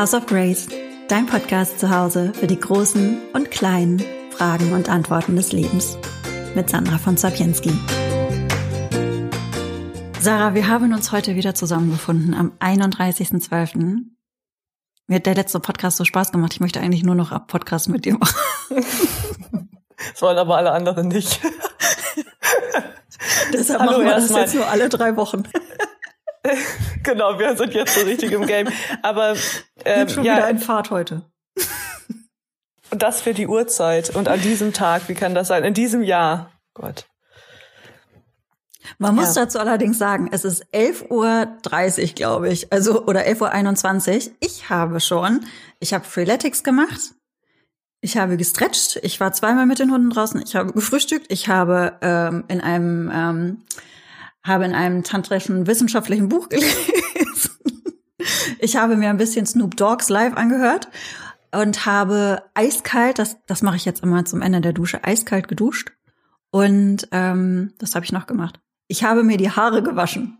House of Grace, dein Podcast zu Hause für die großen und kleinen Fragen und Antworten des Lebens. Mit Sandra von Sapienski. Sarah, wir haben uns heute wieder zusammengefunden am 31.12. Mir hat der letzte Podcast so Spaß gemacht. Ich möchte eigentlich nur noch ab Podcast mit dir machen. Das wollen aber alle anderen nicht. Deshalb Hallo machen wir das jetzt nur alle drei Wochen. genau, wir sind jetzt so richtig im Game. Aber ähm, schon ja, wieder ein Fahrt heute. Und das für die Uhrzeit und an diesem Tag, wie kann das sein? In diesem Jahr. Gott. Man muss ja. dazu allerdings sagen, es ist 11.30 Uhr, glaube ich, also oder 11.21 Uhr. Ich habe schon, ich habe Freeletics gemacht, ich habe gestretcht, ich war zweimal mit den Hunden draußen, ich habe gefrühstückt, ich habe ähm, in einem ähm, habe in einem tantrischen wissenschaftlichen Buch gelesen. ich habe mir ein bisschen Snoop Dogs live angehört und habe eiskalt, das, das mache ich jetzt immer zum Ende der Dusche, eiskalt geduscht. Und ähm, das habe ich noch gemacht. Ich habe mir die Haare gewaschen.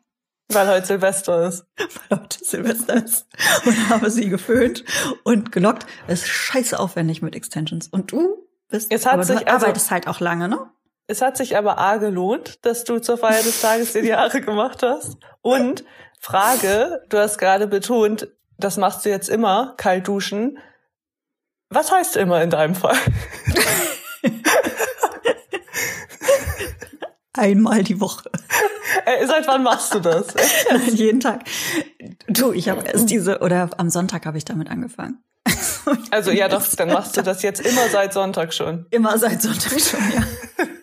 Weil heute Silvester ist. Weil heute Silvester ist. Und habe sie geföhnt und gelockt. Es ist scheiße aufwendig mit Extensions. Und du bist, es hat aber sich, du also, arbeitest halt auch lange, ne? Es hat sich aber A gelohnt, dass du zur Feier des Tages dir die Haare gemacht hast. Und Frage, du hast gerade betont, das machst du jetzt immer, kalt duschen. Was heißt immer in deinem Fall? Einmal die Woche. Äh, seit wann machst du das? Nein, jeden Tag. Du, ich habe erst diese, oder am Sonntag habe ich damit angefangen. Also ja, doch, dann machst du das jetzt immer seit Sonntag schon. Immer seit Sonntag schon, ja.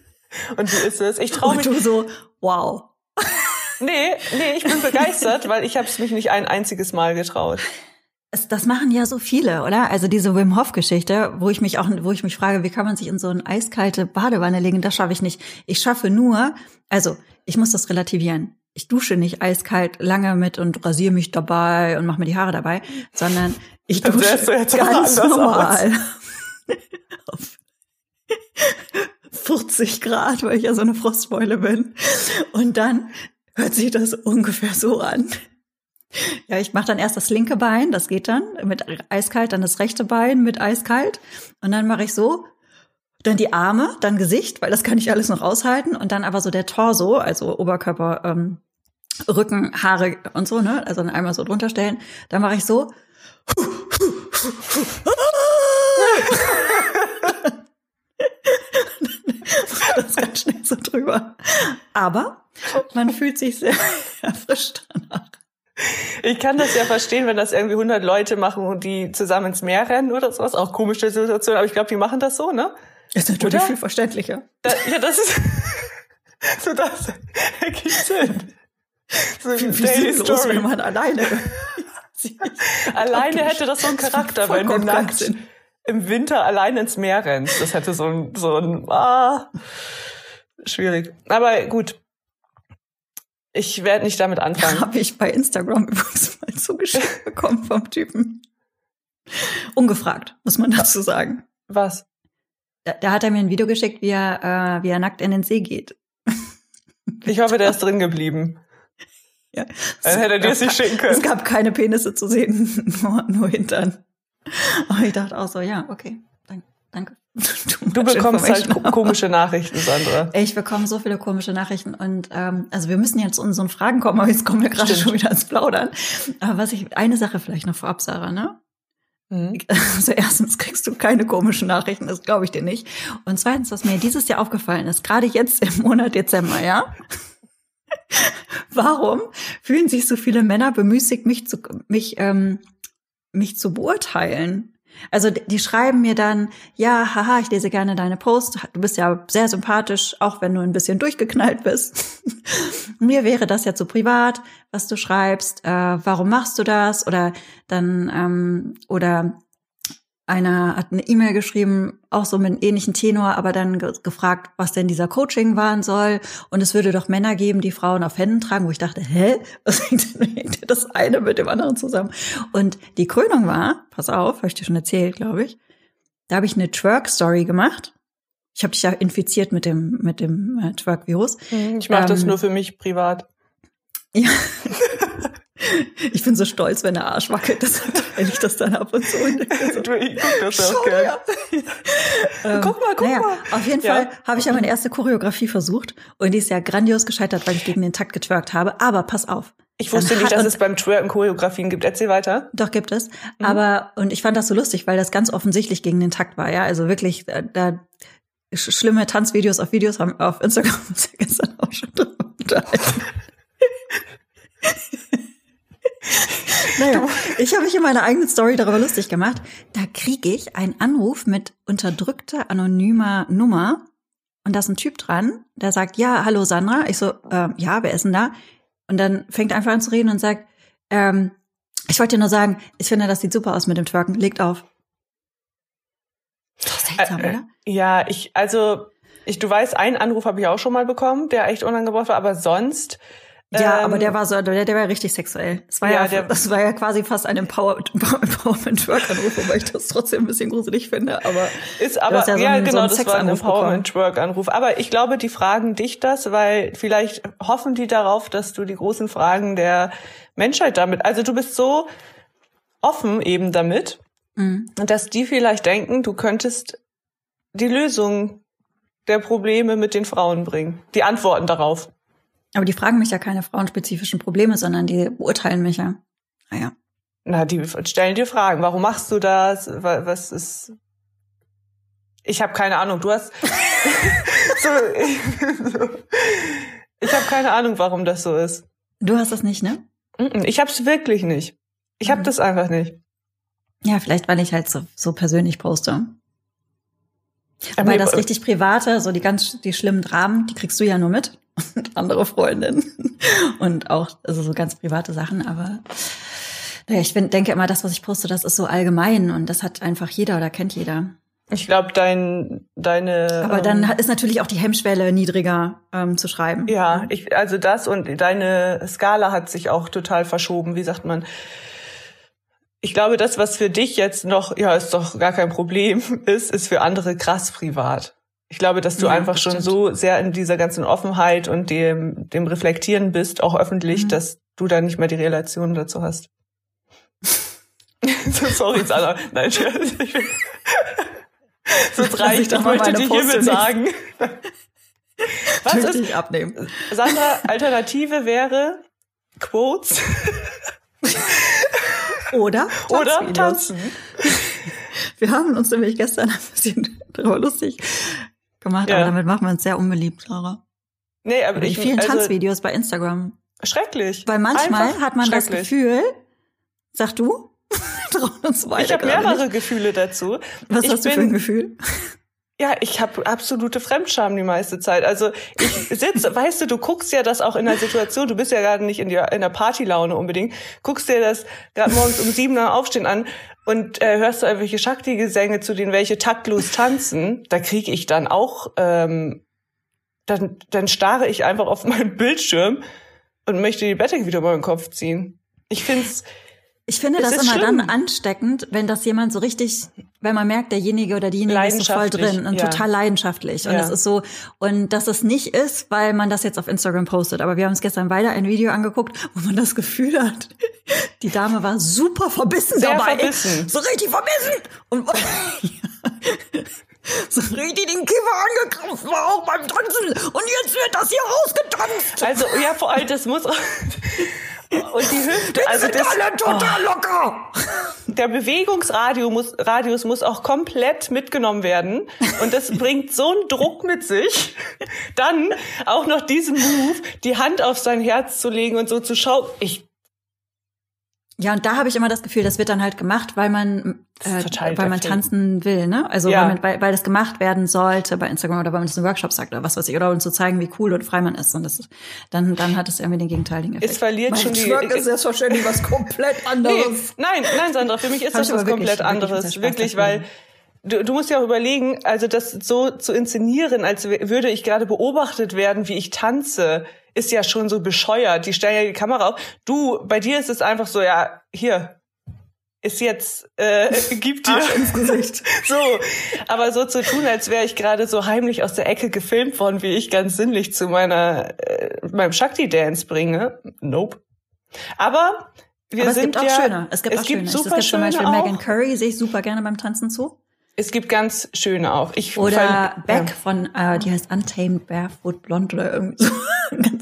Und wie ist es? Ich traue mich. Und du so, wow. Nee, nee, ich bin begeistert, weil ich habe es mich nicht ein einziges Mal getraut. Das machen ja so viele, oder? Also diese Wim Hof Geschichte, wo ich mich auch, wo ich mich frage, wie kann man sich in so eine eiskalte Badewanne legen? Das schaffe ich nicht. Ich schaffe nur, also ich muss das relativieren. Ich dusche nicht eiskalt lange mit und rasiere mich dabei und mache mir die Haare dabei, sondern ich dusche ganz normal. 40 Grad, weil ich ja so eine Frostbeule bin. Und dann hört sich das ungefähr so an. Ja, ich mache dann erst das linke Bein, das geht dann mit eiskalt, dann das rechte Bein mit eiskalt und dann mache ich so, dann die Arme, dann Gesicht, weil das kann ich alles noch aushalten und dann aber so der Torso, also Oberkörper, ähm, Rücken, Haare und so, ne? Also dann einmal so drunter stellen. Dann mache ich so. das ganz schnell so drüber. Aber man fühlt sich sehr erfrischt danach. Ich kann das ja verstehen, wenn das irgendwie 100 Leute machen und die zusammen ins Meer rennen oder sowas. Auch komische Situation, aber ich glaube, die machen das so, ne? Ist natürlich oder? viel verständlicher. Da, ja, das ist so das ergibt Sinn. So wie, wie Daily Story. wenn man alleine alleine hätte das so einen Charakter, wenn du nackt im Winter allein ins Meer rennst. Das hätte so ein, so ein, ah, schwierig. Aber gut. Ich werde nicht damit anfangen. Habe ich bei Instagram übrigens mal zugeschickt bekommen vom Typen. Ungefragt, muss man dazu sagen. Was? Da, da hat er mir ein Video geschickt, wie er, äh, wie er nackt in den See geht. Ich hoffe, der ist drin geblieben. Ja. Dann hätte er dir es nicht schicken können. Es gab keine Penisse zu sehen, nur, nur Hintern. Aber ich dachte auch so, ja, okay, danke. Du bekommst halt komische Nachrichten, Sandra. Ich bekomme so viele komische Nachrichten und ähm, also wir müssen jetzt zu unseren Fragen kommen, aber jetzt kommen wir gerade schon wieder ins Plaudern. Aber was ich, eine Sache vielleicht noch vorab, Sarah, ne? Mhm. Also erstens kriegst du keine komischen Nachrichten, das glaube ich dir nicht. Und zweitens, was mir dieses Jahr aufgefallen ist, gerade jetzt im Monat Dezember, ja? Warum fühlen sich so viele Männer bemüßigt, mich zu mich ähm, mich zu beurteilen. Also die schreiben mir dann, ja, haha, ich lese gerne deine Post. Du bist ja sehr sympathisch, auch wenn du ein bisschen durchgeknallt bist. mir wäre das ja zu privat, was du schreibst. Äh, warum machst du das? Oder dann ähm, oder einer hat eine E-Mail geschrieben, auch so mit einem ähnlichen Tenor, aber dann ge gefragt, was denn dieser Coaching waren soll. Und es würde doch Männer geben, die Frauen auf Händen tragen, wo ich dachte, hä? Was hängt denn das eine mit dem anderen zusammen? Und die Krönung war, pass auf, habe ich dir schon erzählt, glaube ich, da habe ich eine Twerk-Story gemacht. Ich habe dich ja infiziert mit dem, mit dem äh, Twerk-Virus. Mhm, ich mache ähm, das nur für mich privat. Ja. Ich bin so stolz, wenn der Arsch wackelt, das teile ich das dann ab und zu. Und so, Du, ich guck das ja auch gerne. ähm, Guck mal, guck naja, mal. Auf jeden Ja. Fall habe ich ja meine erste Choreografie versucht und die ist ja grandios gescheitert, weil ich gegen den Takt getwerkt habe. Aber pass auf. Ich wusste nicht, dass es beim Twerken Choreografien gibt. Erzähl weiter. Doch gibt es. Mhm. Aber und ich fand das so lustig, weil das ganz offensichtlich gegen den Takt war. Ja, also wirklich äh, da sch schlimme Tanzvideos auf Videos haben auf Instagram uns ja gestern auch schon drüber unterhalten. naja, ich habe mich in meiner eigenen Story darüber lustig gemacht. Da kriege ich einen Anruf mit unterdrückter anonymer Nummer und da ist ein Typ dran, der sagt, ja, hallo Sandra. Ich so, ähm, ja, wer ist denn da? Und dann fängt er einfach an zu reden und sagt, ähm, ich wollte dir nur sagen, ich finde, das sieht super aus mit dem Twerken. Legt auf. Ist doch seltsam, Äh, äh, oder? Ja, ich, also, ich, du weißt, einen Anruf habe ich auch schon mal bekommen, der echt unangebracht war, aber sonst. Ja, ähm, aber der war so, der, der war richtig sexuell. Das war Ja, ja, der- das war ja quasi fast ein Empower, Empowerment Twerk Anruf, wobei ich das trotzdem ein bisschen gruselig finde. Aber Ist aber, ja ja, so so genau, einen das war ein Sexanruf bekommen. Empowerment-Work-Anruf. Aber ich glaube, die fragen dich das, weil vielleicht hoffen die darauf, dass du die großen Fragen der Menschheit damit, also du bist so offen eben damit, Mhm. dass die vielleicht denken, du könntest die Lösung der Probleme mit den Frauen bringen. Die Antworten darauf. Aber die fragen mich ja keine frauenspezifischen Probleme, sondern die beurteilen mich ja. Ah Naja. Na, die stellen dir Fragen. Warum machst du das? Wa- Was ist? Ich habe keine Ahnung. Du hast so, so. Ich habe keine Ahnung, warum das so ist. Du hast das nicht, ne? Ich habe es wirklich nicht. Ich habe Mhm. das einfach nicht. Ja, vielleicht, weil ich halt so, so persönlich poste. Aber Weil das richtig Private, so die ganz, die schlimmen Dramen, die kriegst du ja nur mit. Und andere Freundinnen. Und auch, also so ganz private Sachen, aber naja, ich bin, denke immer, das, was ich poste, das ist so allgemein und das hat einfach jeder oder kennt jeder. Ich glaube, dein deine. Aber ähm, dann hat- ist natürlich auch die Hemmschwelle niedriger ähm, zu schreiben. Ja, ich, also das und deine Skala hat sich auch total verschoben. Wie sagt man? Ich glaube, das, was für dich jetzt noch, ja, ist doch gar kein Problem ist, ist für andere krass privat. Ich glaube, dass du Ja, einfach das schon stimmt. so sehr in dieser ganzen Offenheit und dem, dem Reflektieren bist, auch öffentlich, Mhm. dass du da nicht mehr die Relation dazu hast. so, sorry, Sandra. Nein. Ich will- Sonst reicht, ich ich möchte Poste hiermit nicht. sagen. Was Möchte ist, ich abnehmen. Sandra, Alternative wäre Quotes Oder? oder Tanzvideos. tanzen. Wir haben uns nämlich gestern ein bisschen darüber lustig gemacht, Ja. aber damit machen wir uns sehr unbeliebt, Sarah. Nee, aber ich vielen also, Tanzvideos bei Instagram. Schrecklich. Weil manchmal Einfach hat man das. Gefühl, sag du, uns Ich habe mehrere nicht. Gefühle dazu. Was ich hast du für ein Gefühl? Ja, ich habe absolute Fremdscham die meiste Zeit. Also ich sitze, weißt du, du guckst ja das auch in der Situation, du bist ja gerade nicht in der, in der Partylaune unbedingt, guckst dir das gerade morgens um sieben nach Aufstehen an und äh, hörst du irgendwelche Shakti-Gesänge, zu denen welche taktlos tanzen, da kriege ich dann auch, ähm, dann, dann starre ich einfach auf meinen Bildschirm und möchte die Bettdecke wieder über den Kopf ziehen. Ich find's, Ich finde das ist immer schlimm. dann ansteckend, wenn das jemand so richtig, wenn man merkt, derjenige oder diejenige ist so voll drin und ja. total leidenschaftlich. Und Ja. es ist so, und dass es nicht ist, weil man das jetzt auf Instagram postet. Aber wir haben uns gestern beide ein Video angeguckt, wo man das Gefühl hat, die Dame war super verbissen Sehr dabei. verbissen. So richtig verbissen. Und so richtig den Kiefer angegriffen war auch beim Tanzen. Und jetzt wird das hier ausgetanzt. also ja, vor allem, das muss auch, und die Hüfte, also sind das, alle total locker. der Bewegungsradius muss, Radius muss auch komplett mitgenommen werden. Und das bringt so einen Druck mit sich. Dann auch noch diesen Move, die Hand auf sein Herz zu legen und so zu schauen. Ich, Ja, und da habe ich immer das Gefühl, das wird dann halt gemacht, weil man, äh, weil man tanzen will, ne? Also Ja. weil, man, weil, weil das gemacht werden sollte bei Instagram oder weil man das in Workshops sagt oder was weiß ich, oder um zu zeigen, wie cool und frei man ist. Und das ist, dann, dann hat es irgendwie den gegenteiligen Effekt. Es verliert mein schon die- Twerk ist selbstverständlich was komplett nee, anderes. nein, nein, Sandra, für mich ist das was komplett wirklich anderes. Wirklich, weil du, du musst ja auch überlegen, also das so zu inszenieren, als würde ich gerade beobachtet werden, wie ich tanze, ist ja schon so bescheuert. Die stellen ja die Kamera auf. Du, bei dir ist es einfach so, ja, hier, ist jetzt, äh, gib dir. Ins Gesicht. So, aber so zu tun, als wäre ich gerade so heimlich aus der Ecke gefilmt worden, wie ich ganz sinnlich zu meiner äh, meinem Shakti Dance bringe. Nope. Aber wir Aber es sind gibt auch ja, schöne. Es gibt es auch gibt schöne. super es gibt zum Beispiel Megan. Curry, sehe ich super gerne beim Tanzen zu. Es gibt ganz schöne auch. Ich Oder Beck ja. von, äh, die heißt Untamed Barefoot Blonde oder irgendwie so.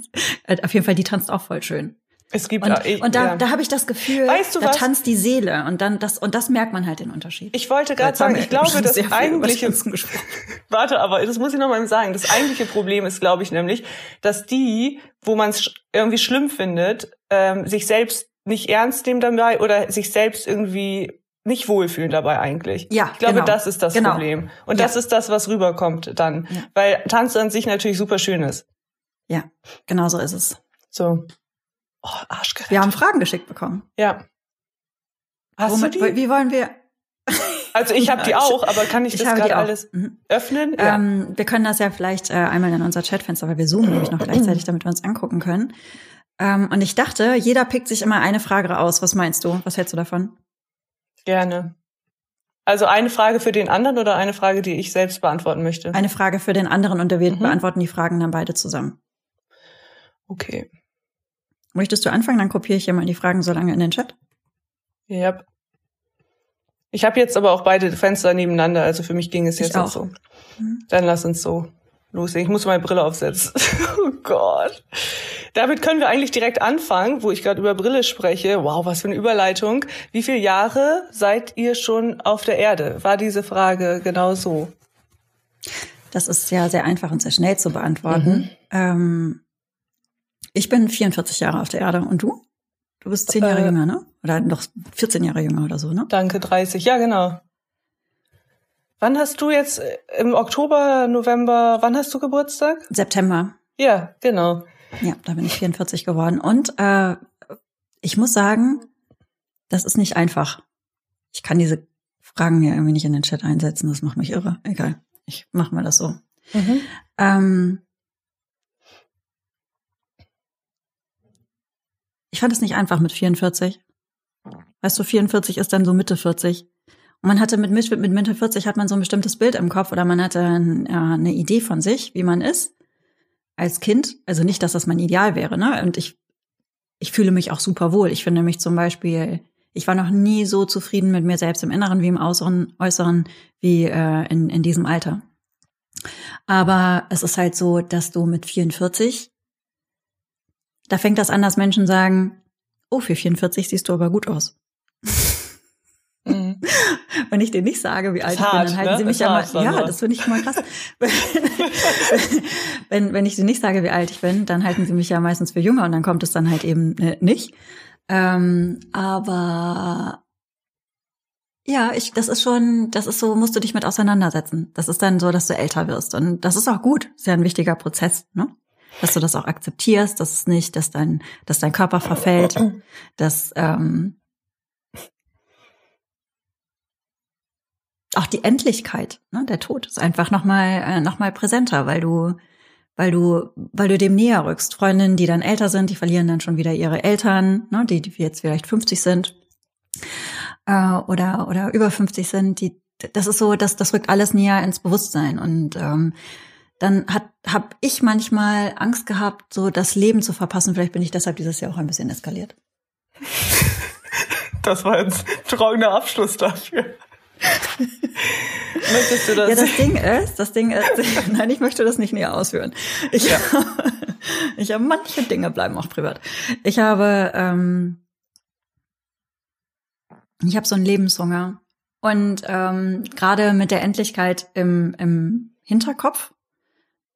Äh, Auf jeden Fall, die tanzt auch voll schön. Es gibt Und, auch- ich, und da, ja. da habe ich das Gefühl, Weißt du da was? tanzt die Seele und dann das und das merkt man halt den Unterschied. ich wollte gerade sagen, ich glaube, das eigentliche. Warte, aber das muss ich noch mal sagen. Das eigentliche Problem ist, glaube ich, nämlich, dass die, wo man es irgendwie schlimm findet, ähm, sich selbst nicht ernst nehmen dabei oder sich selbst irgendwie nicht wohlfühlen dabei eigentlich. Ja, Ich glaube, genau. das ist das Genau. Problem. Und Ja. das ist das, was rüberkommt dann. Ja. Weil Tanz an sich natürlich super schön ist. Ja, genau so ist es. So. Oh, Arschgerettet. Wir haben Fragen geschickt bekommen. Ja. Hast Womit, du die? Wie wollen wir? Also ich habe die auch, aber kann ich, Ich das gerade alles Mhm. öffnen? Ja. Ähm, wir können das ja vielleicht äh, einmal in unser Chatfenster, weil wir zoomen nämlich noch gleichzeitig, damit wir uns angucken können. Ähm, und ich dachte, jeder pickt sich immer eine Frage aus. Was meinst du? Was hältst du davon? Gerne. Also eine Frage für den anderen oder eine Frage, die ich selbst beantworten möchte? Eine Frage für den anderen und wir Mhm. beantworten die Fragen dann beide zusammen. Okay. Möchtest du anfangen? Dann kopiere ich hier mal die Fragen so lange in den Chat. Ja. Ich habe jetzt aber auch beide Fenster nebeneinander, also für mich ging es Ich jetzt auch. auch so. Mhm. Dann lass uns so loslegen. Ich muss meine Brille aufsetzen. oh Gott. Damit können wir eigentlich direkt anfangen, wo ich gerade über Brille spreche. Wow, was für eine Überleitung. Wie viele Jahre seid ihr schon auf der Erde? War diese Frage genau so? Das ist ja sehr einfach und sehr schnell zu beantworten. Mhm. Ähm, ich bin 44 Jahre auf der Erde und du? Du bist zehn Jahre Äh, jünger, ne? Oder noch 14 Jahre jünger oder so, ne? Danke, 30. Ja, genau. Wann hast du jetzt äh, im Oktober, November, wann hast du Geburtstag? September. Ja, genau. Ja, da bin ich 44 geworden. Und äh, ich muss sagen, das ist nicht einfach. Ich kann diese Fragen ja irgendwie nicht in den Chat einsetzen. Das macht mich irre. Egal. Ich mach mal das so. Mhm. Ähm, ich fand es nicht einfach mit 44. Weißt du, 44 ist dann so Mitte 40. Man hatte mit, mit, mit Mitte 40 hat man so ein bestimmtes Bild im Kopf oder man hatte ein, ja, eine Idee von sich, wie man ist als Kind. Also nicht, dass das mein Ideal wäre, ne? Und ich, ich fühle mich auch super wohl. Ich finde mich zum Beispiel, ich war noch nie so zufrieden mit mir selbst im Inneren wie im Äußeren, Äußeren wie äh, in, in diesem Alter. Aber es ist halt so, dass du mit 44, da fängt das an, dass Menschen sagen, oh, für 44 siehst du aber gut aus. Wenn ich denen nicht sage, wie alt ich bin, dann halten ne? sie mich ja mal, ja, das finde ich immer krass. wenn, wenn ich denen nicht sage, wie alt ich bin, dann halten sie mich ja meistens für jünger und dann kommt es dann halt eben äh, nicht. Ähm, aber ja, ich, das ist schon, das ist so, musst du dich mit auseinandersetzen. Das ist dann so, dass du älter wirst. Und das ist auch gut. Ist ja ein wichtiger Prozess, ne? Dass du das auch akzeptierst, dass es nicht, dass dein, dass dein Körper verfällt, dass ähm, auch die Endlichkeit, ne, der Tod ist einfach nochmal äh, noch mal präsenter, weil du, weil du, weil du dem näher rückst. Freundinnen, die dann älter sind, die verlieren dann schon wieder ihre Eltern, ne, die, die jetzt vielleicht 50 sind äh, oder oder über 50 sind, die das ist so, das das rückt alles näher ins Bewusstsein und ähm, dann hat habe ich manchmal Angst gehabt, so das Leben zu verpassen. Vielleicht bin ich deshalb dieses Jahr auch ein bisschen eskaliert. Das war jetzt ein trockener Abschluss dafür. Möchtest du das? Ja, das Ding ist, das Ding ist, nein, ich möchte das nicht näher ausführen. Ich, Ja. ich habe manche Dinge bleiben auch privat. Ich habe, ähm, ich habe so einen Lebenshunger und ähm, gerade mit der Endlichkeit im, im Hinterkopf.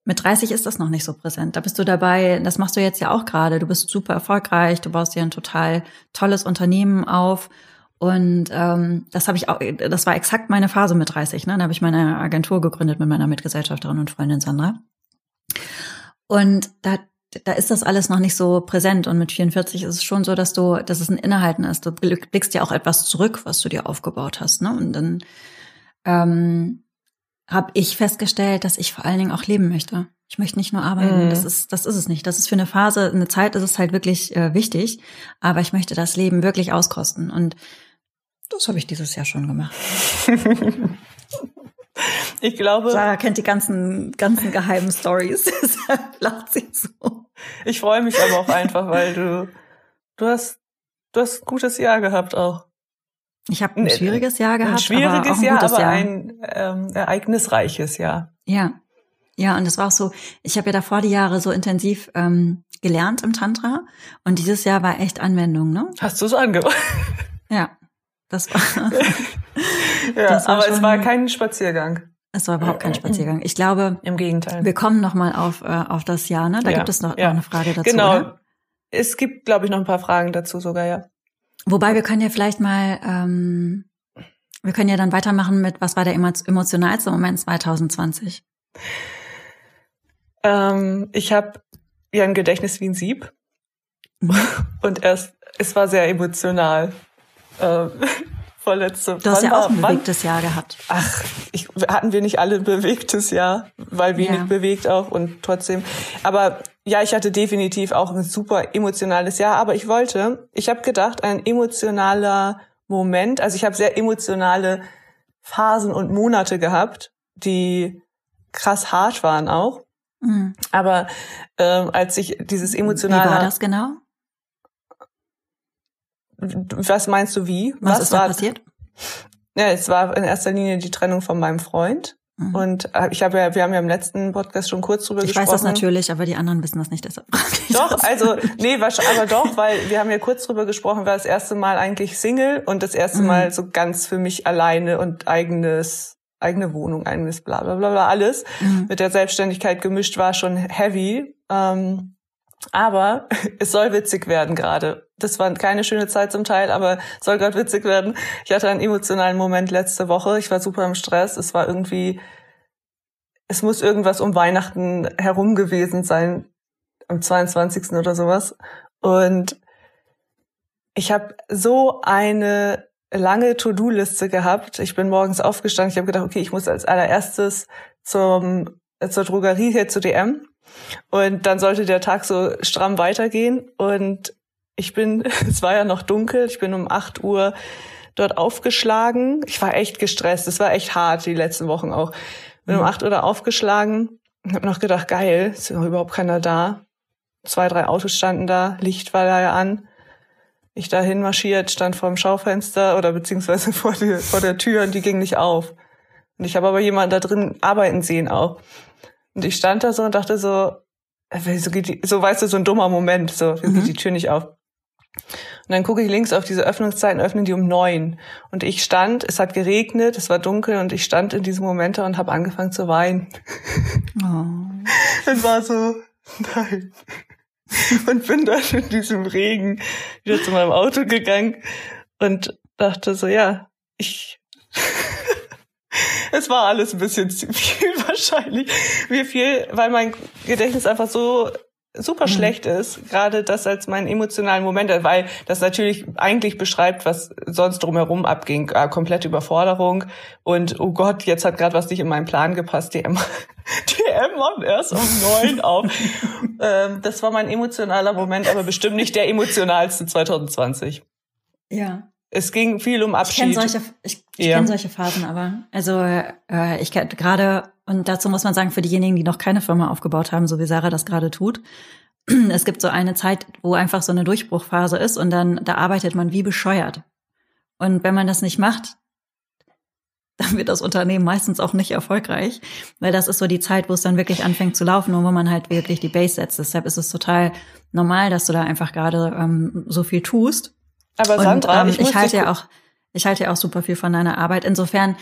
Mit 30 ist das noch nicht so präsent. Da bist du dabei, das machst du jetzt ja auch gerade. Du bist super erfolgreich, du baust dir ein total tolles Unternehmen auf und ähm, das habe ich auch, das war exakt meine Phase mit 30. Ne? Da habe ich meine Agentur gegründet mit meiner Mitgesellschafterin und Freundin Sandra. Und da, da ist das alles noch nicht so präsent. Und mit 44 ist es schon so, dass du, dass es ein Innehalten ist. Du blickst ja auch etwas zurück, was du dir aufgebaut hast. Ne? Und dann ähm, habe ich festgestellt, dass ich vor allen Dingen auch leben möchte. Ich möchte nicht nur arbeiten. Mhm. Das ist, das ist es nicht. Das ist für eine Phase, eine Zeit ist es halt wirklich äh, wichtig. Aber ich möchte das Leben wirklich auskosten. Und das habe ich dieses Jahr schon gemacht. Ich glaube, Sarah kennt die ganzen, ganzen geheimen Stories. Deshalb lacht sie so. ich freue mich aber auch einfach, weil du, Du hast, du hast ein gutes Jahr gehabt auch. Ich habe ein schwieriges Jahr gehabt. Ein schwieriges aber auch ein Jahr, aber Jahr. ein ähm, ereignisreiches Jahr. Ja. Ja, und es war auch so, ich habe ja davor die Jahre so intensiv ähm, gelernt im Tantra und dieses Jahr war echt Anwendung, ne? Hast du es angemacht? Ja. Das war, ja, Das war aber es schon- war kein Spaziergang. es war überhaupt kein Spaziergang. Ich glaube, Im Gegenteil. wir kommen noch mal auf, äh, auf das Jahr, ne? Da Ja, gibt es noch, ja. noch eine Frage dazu. genau. Oder? Es gibt, glaube ich, noch ein paar Fragen dazu sogar, ja. Wobei wir können ja vielleicht mal, ähm, wir können ja dann weitermachen mit, was war der emo- emotionalste Moment 2020? Ähm, ich habe ja ein Gedächtnis wie ein Sieb. Und erst, es war sehr emotional. Ähm, vorletzte. Du hast ja auch ein bewegtes Jahr gehabt. Ach, ich, hatten wir nicht alle ein bewegtes Jahr, weil wenig Ja. bewegt auch und trotzdem. Aber ja, ich hatte definitiv auch ein super emotionales Jahr. Aber ich wollte, ich habe gedacht, ein emotionaler Moment. Also ich habe sehr emotionale Phasen und Monate gehabt, die krass hart waren auch. Mhm. Aber ähm, als ich dieses Wie emotionale, war das genau? Was meinst du wie? Was, ist da war passiert? Ja, es war in erster Linie die Trennung von meinem Freund. Mhm. Und äh, ich habe ja, wir haben ja im letzten Podcast schon kurz drüber Ich gesprochen. weiß das natürlich, aber die anderen wissen das nicht, deshalb ich Doch, das. also nee, wahrscheinlich, aber doch, weil wir haben ja kurz drüber gesprochen, war das erste Mal eigentlich Single und das erste Mhm. Mal so ganz für mich alleine und eigenes eigene Wohnung, eigenes bla bla bla bla alles Mhm. mit der Selbstständigkeit gemischt war schon heavy. Ähm, aber es soll witzig werden gerade. Das war keine schöne Zeit zum Teil, aber es soll gerade witzig werden. Ich hatte einen emotionalen Moment letzte Woche. Ich war super im Stress. Es war irgendwie, es muss irgendwas um Weihnachten herum gewesen sein, am 22. oder sowas. Und ich habe so eine lange To-Do-Liste gehabt. Ich bin morgens aufgestanden. Ich habe gedacht, okay, ich muss als allererstes zum, äh, zur Drogerie hier zu DM. Und dann sollte der Tag so stramm weitergehen. Und ich bin, es war ja noch dunkel, ich bin um 8 Uhr dort aufgeschlagen. Ich war echt gestresst. Es war echt hart, die letzten Wochen auch. Bin um 8 Uhr da aufgeschlagen und habe noch gedacht, geil, ist noch überhaupt keiner da. Zwei, drei Autos standen da, Licht war da ja an. Ich dahin marschiert, stand vor dem Schaufenster oder beziehungsweise vor, die, vor der Tür und die ging nicht auf. Und ich habe aber jemanden da drin arbeiten sehen auch. Und ich stand da so und dachte so, äh, wieso geht die, so weißt du, so ein dummer Moment, so, Mhm. geht die Tür nicht auf? Und dann gucke ich links auf diese Öffnungszeiten, öffnen die um neun. Und ich stand, es hat geregnet, es war dunkel und ich stand in diesem Moment da und habe angefangen zu weinen. Oh. Es war so, nein. Und bin dann in diesem Regen wieder zu meinem Auto gegangen und dachte so, ja, ich. Es war alles ein bisschen zu viel wahrscheinlich. Wie viel, weil mein Gedächtnis einfach so super Mhm. schlecht ist, gerade das als meinen emotionalen Moment, weil das natürlich eigentlich beschreibt, was sonst drumherum abging, äh, komplette Überforderung und oh Gott, jetzt hat gerade was nicht in meinen Plan gepasst, Emma, die Emma erst um neun auf. ähm, das war mein emotionaler Moment, aber bestimmt nicht der emotionalste 2020. Ja. Es ging viel um Ich kenne Abschied. solche, ich, ich Ja. kenn solche Phasen, aber also äh, ich gerade und dazu muss man sagen für diejenigen, die noch keine Firma aufgebaut haben, so wie Sarah das gerade tut, es gibt so eine Zeit, wo einfach so eine Durchbruchphase ist und dann da arbeitet man wie bescheuert. Und wenn man das nicht macht, dann wird das Unternehmen meistens auch nicht erfolgreich, weil das ist so die Zeit, wo es dann wirklich anfängt zu laufen und wo man halt wirklich die Base setzt. Deshalb ist es total normal, dass du da einfach gerade ähm, so viel tust. Aber Und Sandra, ähm, ich, ich, halte ja auch, ich halte ja auch super viel von deiner Arbeit. Insofern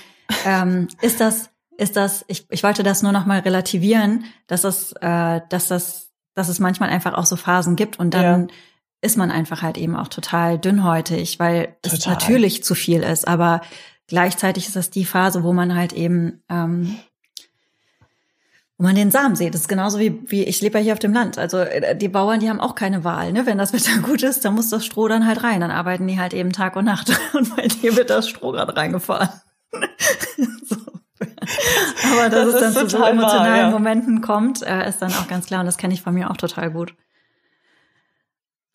ähm, ist das, ist das, ich, ich wollte das nur noch mal relativieren, dass es, äh, dass das, dass es manchmal einfach auch so Phasen gibt und dann Ja. ist man einfach halt eben auch total dünnhäutig, weil es Total. natürlich zu viel ist, aber gleichzeitig ist das die Phase, wo man halt eben ähm, wo man den Samen sieht. Das ist genauso wie, wie ich lebe ja hier auf dem Land. Also äh, die Bauern, die haben auch keine Wahl. Ne? Wenn das Wetter gut ist, dann muss das Stroh dann halt rein. Dann arbeiten die halt eben Tag und Nacht. Und bei dir wird das Stroh gerade reingefahren. so. Aber dass Das es dann zu so total wahr, emotionalen ja. Momenten kommt, äh, ist dann auch ganz klar. Und das kenne ich von mir auch total gut.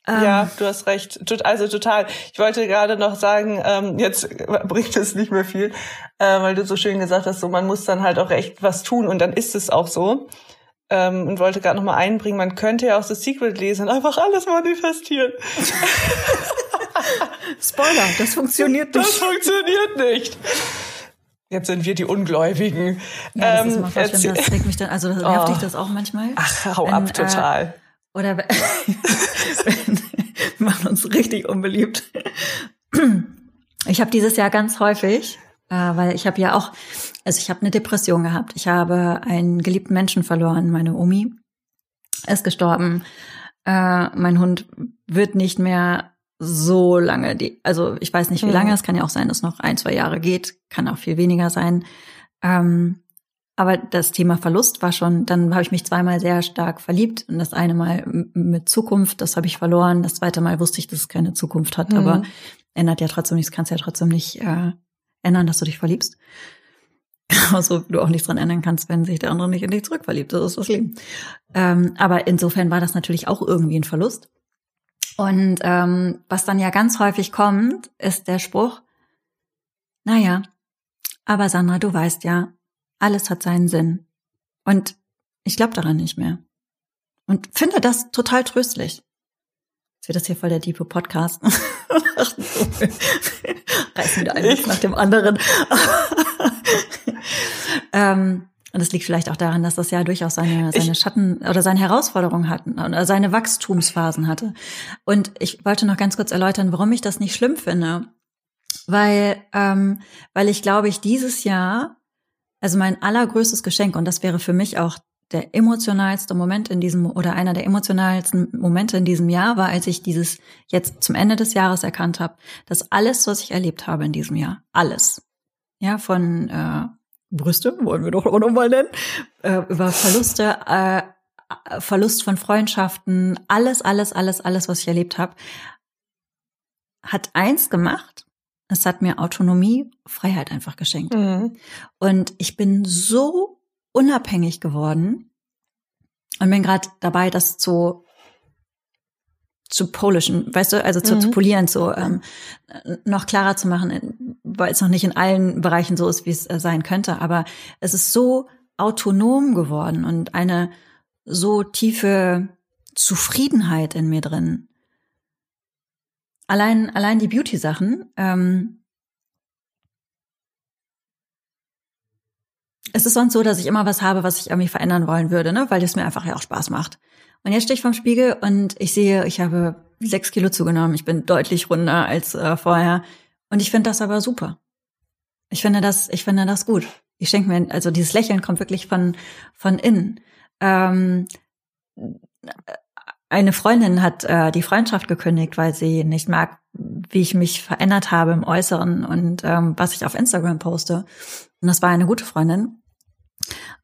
Ähm, Ja, du hast recht. Also total. Ich wollte gerade noch sagen, ähm, jetzt bringt es nicht mehr viel, äh, weil du so schön gesagt hast, so man muss dann halt auch echt was tun und dann ist es auch so. ähm, und wollte gerade noch mal einbringen, man könnte ja auch The Secret lesen und einfach alles manifestieren. Spoiler, das funktioniert nicht. Das funktioniert nicht. Jetzt sind wir die Ungläubigen. Ja, das, ähm, ist mal das regt mich dann, also das nervt oh. dich das auch manchmal? Ach, hau wenn, ab, total. Äh, oder wenn, wir machen uns richtig unbeliebt. Ich habe dieses Jahr ganz häufig, äh, weil ich habe ja auch, also ich habe eine Depression gehabt. Ich habe einen geliebten Menschen verloren. Meine Omi ist gestorben. Äh, mein Hund wird nicht mehr so lange, die, also ich weiß nicht wie lange, mhm. es kann ja auch sein, dass noch ein, zwei Jahre geht, kann auch viel weniger sein. Ähm, aber das Thema Verlust war schon, dann habe ich mich zweimal sehr stark verliebt und das eine Mal mit Zukunft, das habe ich verloren. Das zweite Mal wusste ich, dass es keine Zukunft hat, mhm. aber ändert ja trotzdem nichts, kannst ja trotzdem nicht äh, ändern, dass du dich verliebst. Genauso du auch nichts dran ändern kannst, wenn sich der andere nicht in dich zurückverliebt. Das ist das Leben. Ähm, aber insofern war das natürlich auch irgendwie ein Verlust. Und ähm, was dann ja ganz häufig kommt, ist der Spruch, naja, aber Sandra, du weißt ja, alles hat seinen Sinn. Und ich glaube daran nicht mehr. Und finde das total tröstlich. Jetzt wird das hier voll der diepe Podcast. Reißen wieder ein nach dem anderen. ähm, und das liegt vielleicht auch daran, dass das ja durchaus seine, seine Schatten oder seine Herausforderungen hatten oder seine Wachstumsphasen hatte. Und ich wollte noch ganz kurz erläutern, warum ich das nicht schlimm finde. Weil, ähm, weil ich glaube, ich dieses Jahr, also mein allergrößtes Geschenk, und das wäre für mich auch der emotionalste Moment in diesem oder einer der emotionalsten Momente in diesem Jahr war, als ich dieses jetzt zum Ende des Jahres erkannt habe, dass alles, was ich erlebt habe in diesem Jahr, alles, ja, von äh, Brüste, wollen wir doch auch nochmal nennen, äh, über Verluste, äh, Verlust von Freundschaften, alles, alles, alles, alles, was ich erlebt habe, hat eins gemacht. Es hat mir Autonomie, Freiheit einfach geschenkt. Mhm. Und ich bin so unabhängig geworden und bin gerade dabei, das zu zu polischen, weißt du, also zu, mhm. zu polieren, zu ähm, noch klarer zu machen, weil es noch nicht in allen Bereichen so ist, wie es äh, sein könnte. Aber es ist so autonom geworden und eine so tiefe Zufriedenheit in mir drin. Allein, allein die Beauty-Sachen. Ähm, es ist sonst so, dass ich immer was habe, was ich irgendwie verändern wollen würde, ne? weil es mir einfach ja auch Spaß macht. Und jetzt stehe ich vorm Spiegel und ich sehe, ich habe sechs Kilo zugenommen. Ich bin deutlich runder als äh, vorher. Und ich finde das aber super. Ich finde das, ich finde das gut. Ich schenke mir, also dieses Lächeln kommt wirklich von, von innen. Ähm, eine Freundin hat äh, die Freundschaft gekündigt, weil sie nicht mag, wie ich mich verändert habe im Äußeren und ähm, was ich auf Instagram poste. Und das war eine gute Freundin.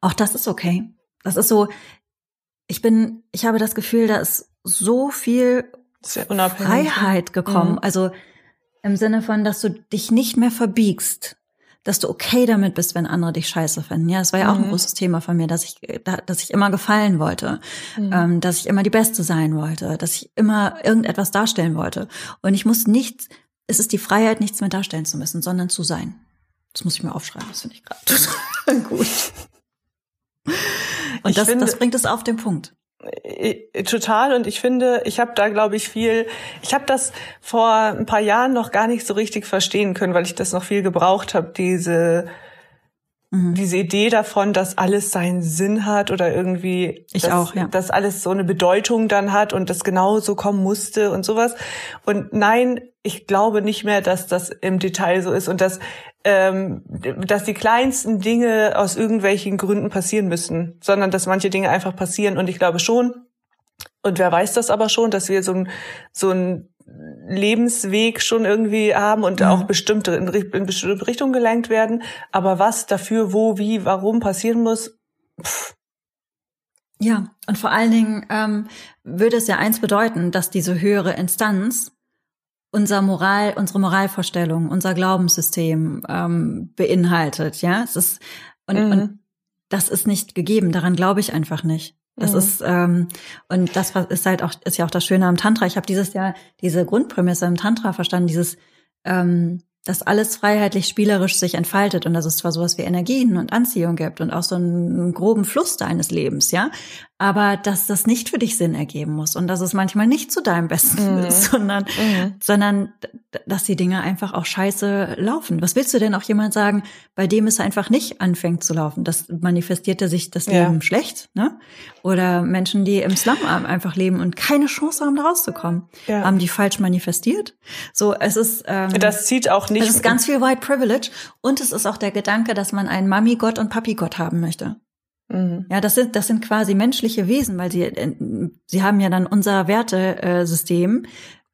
Auch das ist okay. Das ist so, ich bin, ich habe das Gefühl, da ist so viel Freiheit gekommen. Mhm. Also im Sinne von, dass du dich nicht mehr verbiegst, dass du okay damit bist, wenn andere dich scheiße finden. Ja, das war ja auch ein mhm. großes Thema von mir, dass ich, dass ich immer gefallen wollte, mhm. ähm, dass ich immer die Beste sein wollte, dass ich immer irgendetwas darstellen wollte. Und ich muss nichts, es ist die Freiheit, nichts mehr darstellen zu müssen, sondern zu sein. Das muss ich mir aufschreiben, das finde ich gerade gut. Und das, finde, das bringt es auf den Punkt. Total und ich finde, ich habe da glaube ich viel, ich habe das vor ein paar Jahren noch gar nicht so richtig verstehen können, weil ich das noch viel gebraucht habe, diese mhm. diese Idee davon, dass alles seinen Sinn hat oder irgendwie ich dass, auch, ja. dass alles so eine Bedeutung dann hat und das genau so kommen musste und sowas. Und nein, ich glaube nicht mehr, dass das im Detail so ist und dass ähm, dass die kleinsten Dinge aus irgendwelchen Gründen passieren müssen, sondern dass manche Dinge einfach passieren. Und ich glaube schon, und wer weiß das aber schon, dass wir so ein so ein Lebensweg schon irgendwie haben und mhm. auch bestimmte in, in bestimmte Richtungen gelenkt werden. Aber was dafür, wo, wie, warum passieren muss, pff. Ja, und vor allen Dingen ähm, würde es ja eins bedeuten, dass diese höhere Instanz unser Moral, unsere Moralvorstellung, unser Glaubenssystem ähm, beinhaltet. Ja, es ist und, mhm. und das ist nicht gegeben. Daran glaube ich einfach nicht. Das mhm. ist ähm, und das ist halt auch ist ja auch das Schöne am Tantra. Ich habe dieses Jahr diese Grundprämisse im Tantra verstanden, dieses ähm, dass alles freiheitlich spielerisch sich entfaltet und dass es zwar sowas wie Energien und Anziehung gibt und auch so einen groben Fluss deines Lebens, ja, aber dass das nicht für dich Sinn ergeben muss und dass es manchmal nicht zu deinem Besten mhm. ist, sondern, mhm. sondern dass die Dinge einfach auch scheiße laufen. Was willst du denn auch jemand sagen, bei dem es einfach nicht anfängt zu laufen? Das manifestierte sich das Leben ja. schlecht, ne? Oder Menschen, die im Slum einfach leben und keine Chance haben, da rauszukommen. Ja. Haben die falsch manifestiert? So, es ist ähm, Das zieht auch nicht. Es ist ganz viel White Privilege und es ist auch der Gedanke, dass man einen Mami-Gott und Papi-Gott haben möchte. Mhm. Ja, das sind, das sind quasi menschliche Wesen, weil sie, äh, sie haben ja dann unser Wertesystem,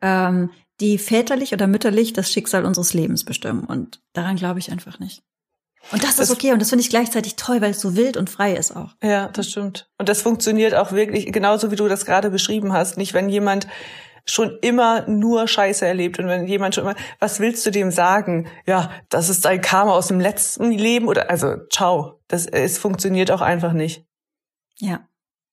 ähm, die väterlich oder mütterlich das Schicksal unseres Lebens bestimmen. Und daran glaube ich einfach nicht. Und das, das ist okay und das finde ich gleichzeitig toll, weil es so wild und frei ist auch. Ja, das stimmt. Und das funktioniert auch wirklich genauso, wie du das gerade beschrieben hast. Nicht, wenn jemand schon immer nur Scheiße erlebt und wenn jemand schon immer, was willst du dem sagen? Ja, das ist ein Karma aus dem letzten Leben oder also ciao, das es funktioniert auch einfach nicht. Ja.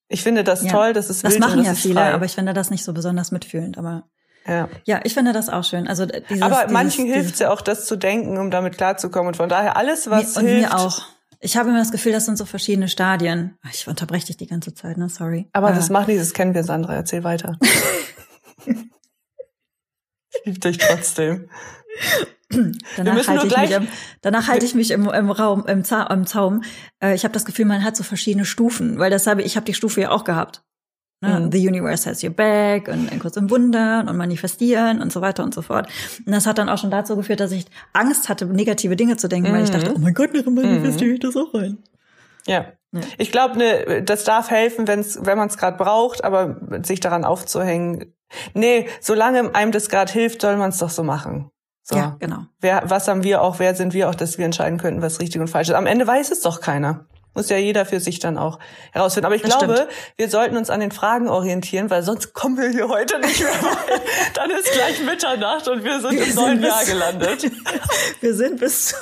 Ich finde das ja. toll, das ist Das machen ja viele, frei. aber ich finde das nicht so besonders mitfühlend, aber ja. ja, ich finde das auch schön. Also dieses, aber manchen hilft es ja auch, das zu denken, um damit klarzukommen. Und von daher alles, was mir, hilft. Und mir auch. Ich habe immer das Gefühl, das sind so verschiedene Stadien. Ich unterbreche dich die ganze Zeit, ne? Sorry. Aber äh. das macht nichts, das kennen wir, Sandra. Erzähl weiter. ich liebe dich trotzdem. danach halte ich, mich im, danach halte ich mich im, im Raum, im, Za im Zaum. Äh, ich habe das Gefühl, man hat so verschiedene Stufen, weil das habe ich habe die Stufe ja auch gehabt. Ne? Mhm. The Universe has your back und ein kurz im Wundern und manifestieren und so weiter und so fort. Und das hat dann auch schon dazu geführt, dass ich Angst hatte, negative Dinge zu denken, mhm. weil ich dachte, mhm. oh mein Gott, manifestiere ich das auch rein. Ja. ja. Ich glaube, ne, das darf helfen, wenn's, wenn man es gerade braucht, aber sich daran aufzuhängen. Nee, solange einem das gerade hilft, soll man es doch so machen. So. Ja, genau. Wer, was haben wir auch, wer sind wir auch, dass wir entscheiden könnten, was richtig und falsch ist. Am Ende weiß es doch keiner. Muss ja jeder für sich dann auch herausfinden. Aber ich das glaube, stimmt. wir sollten uns an den Fragen orientieren, weil sonst kommen wir hier heute nicht mehr dann ist gleich Mitternacht und wir sind wir im neuen Jahr gelandet. wir sind bis.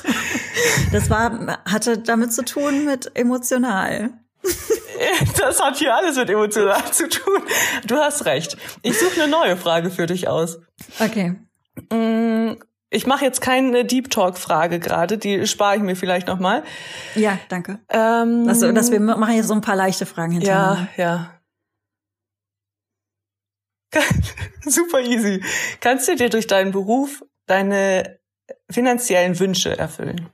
Das war, hatte damit zu tun mit emotional. Das hat hier alles mit emotional zu tun. Du hast recht. Ich suche eine neue Frage für dich aus. Okay. Mm, ich mache jetzt keine Deep Talk-Frage gerade, die spare ich mir vielleicht noch mal. Ja, danke. Ähm, also, dass wir machen jetzt so ein paar leichte Fragen hinterher. Ja, ja. Super easy. Kannst du dir durch deinen Beruf deine finanziellen Wünsche erfüllen?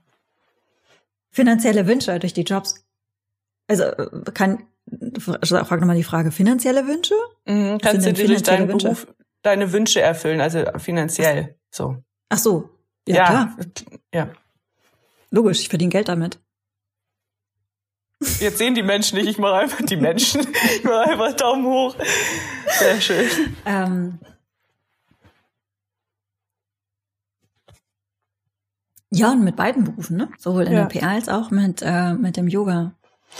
Finanzielle Wünsche durch die Jobs? Also kann frag nochmal die Frage, finanzielle Wünsche? Mhm. Kannst du dir durch deinen Wünsche? Beruf deine Wünsche erfüllen, also finanziell so? Ach so. Ja, ja klar. Ja. Logisch, ich verdiene Geld damit. Jetzt sehen die Menschen nicht, ich mache einfach die Menschen. Ich mache einfach Daumen hoch. Sehr schön. Ähm, ja, und mit beiden Berufen, ne? Sowohl in ja. der PA als auch mit, äh, mit dem Yoga.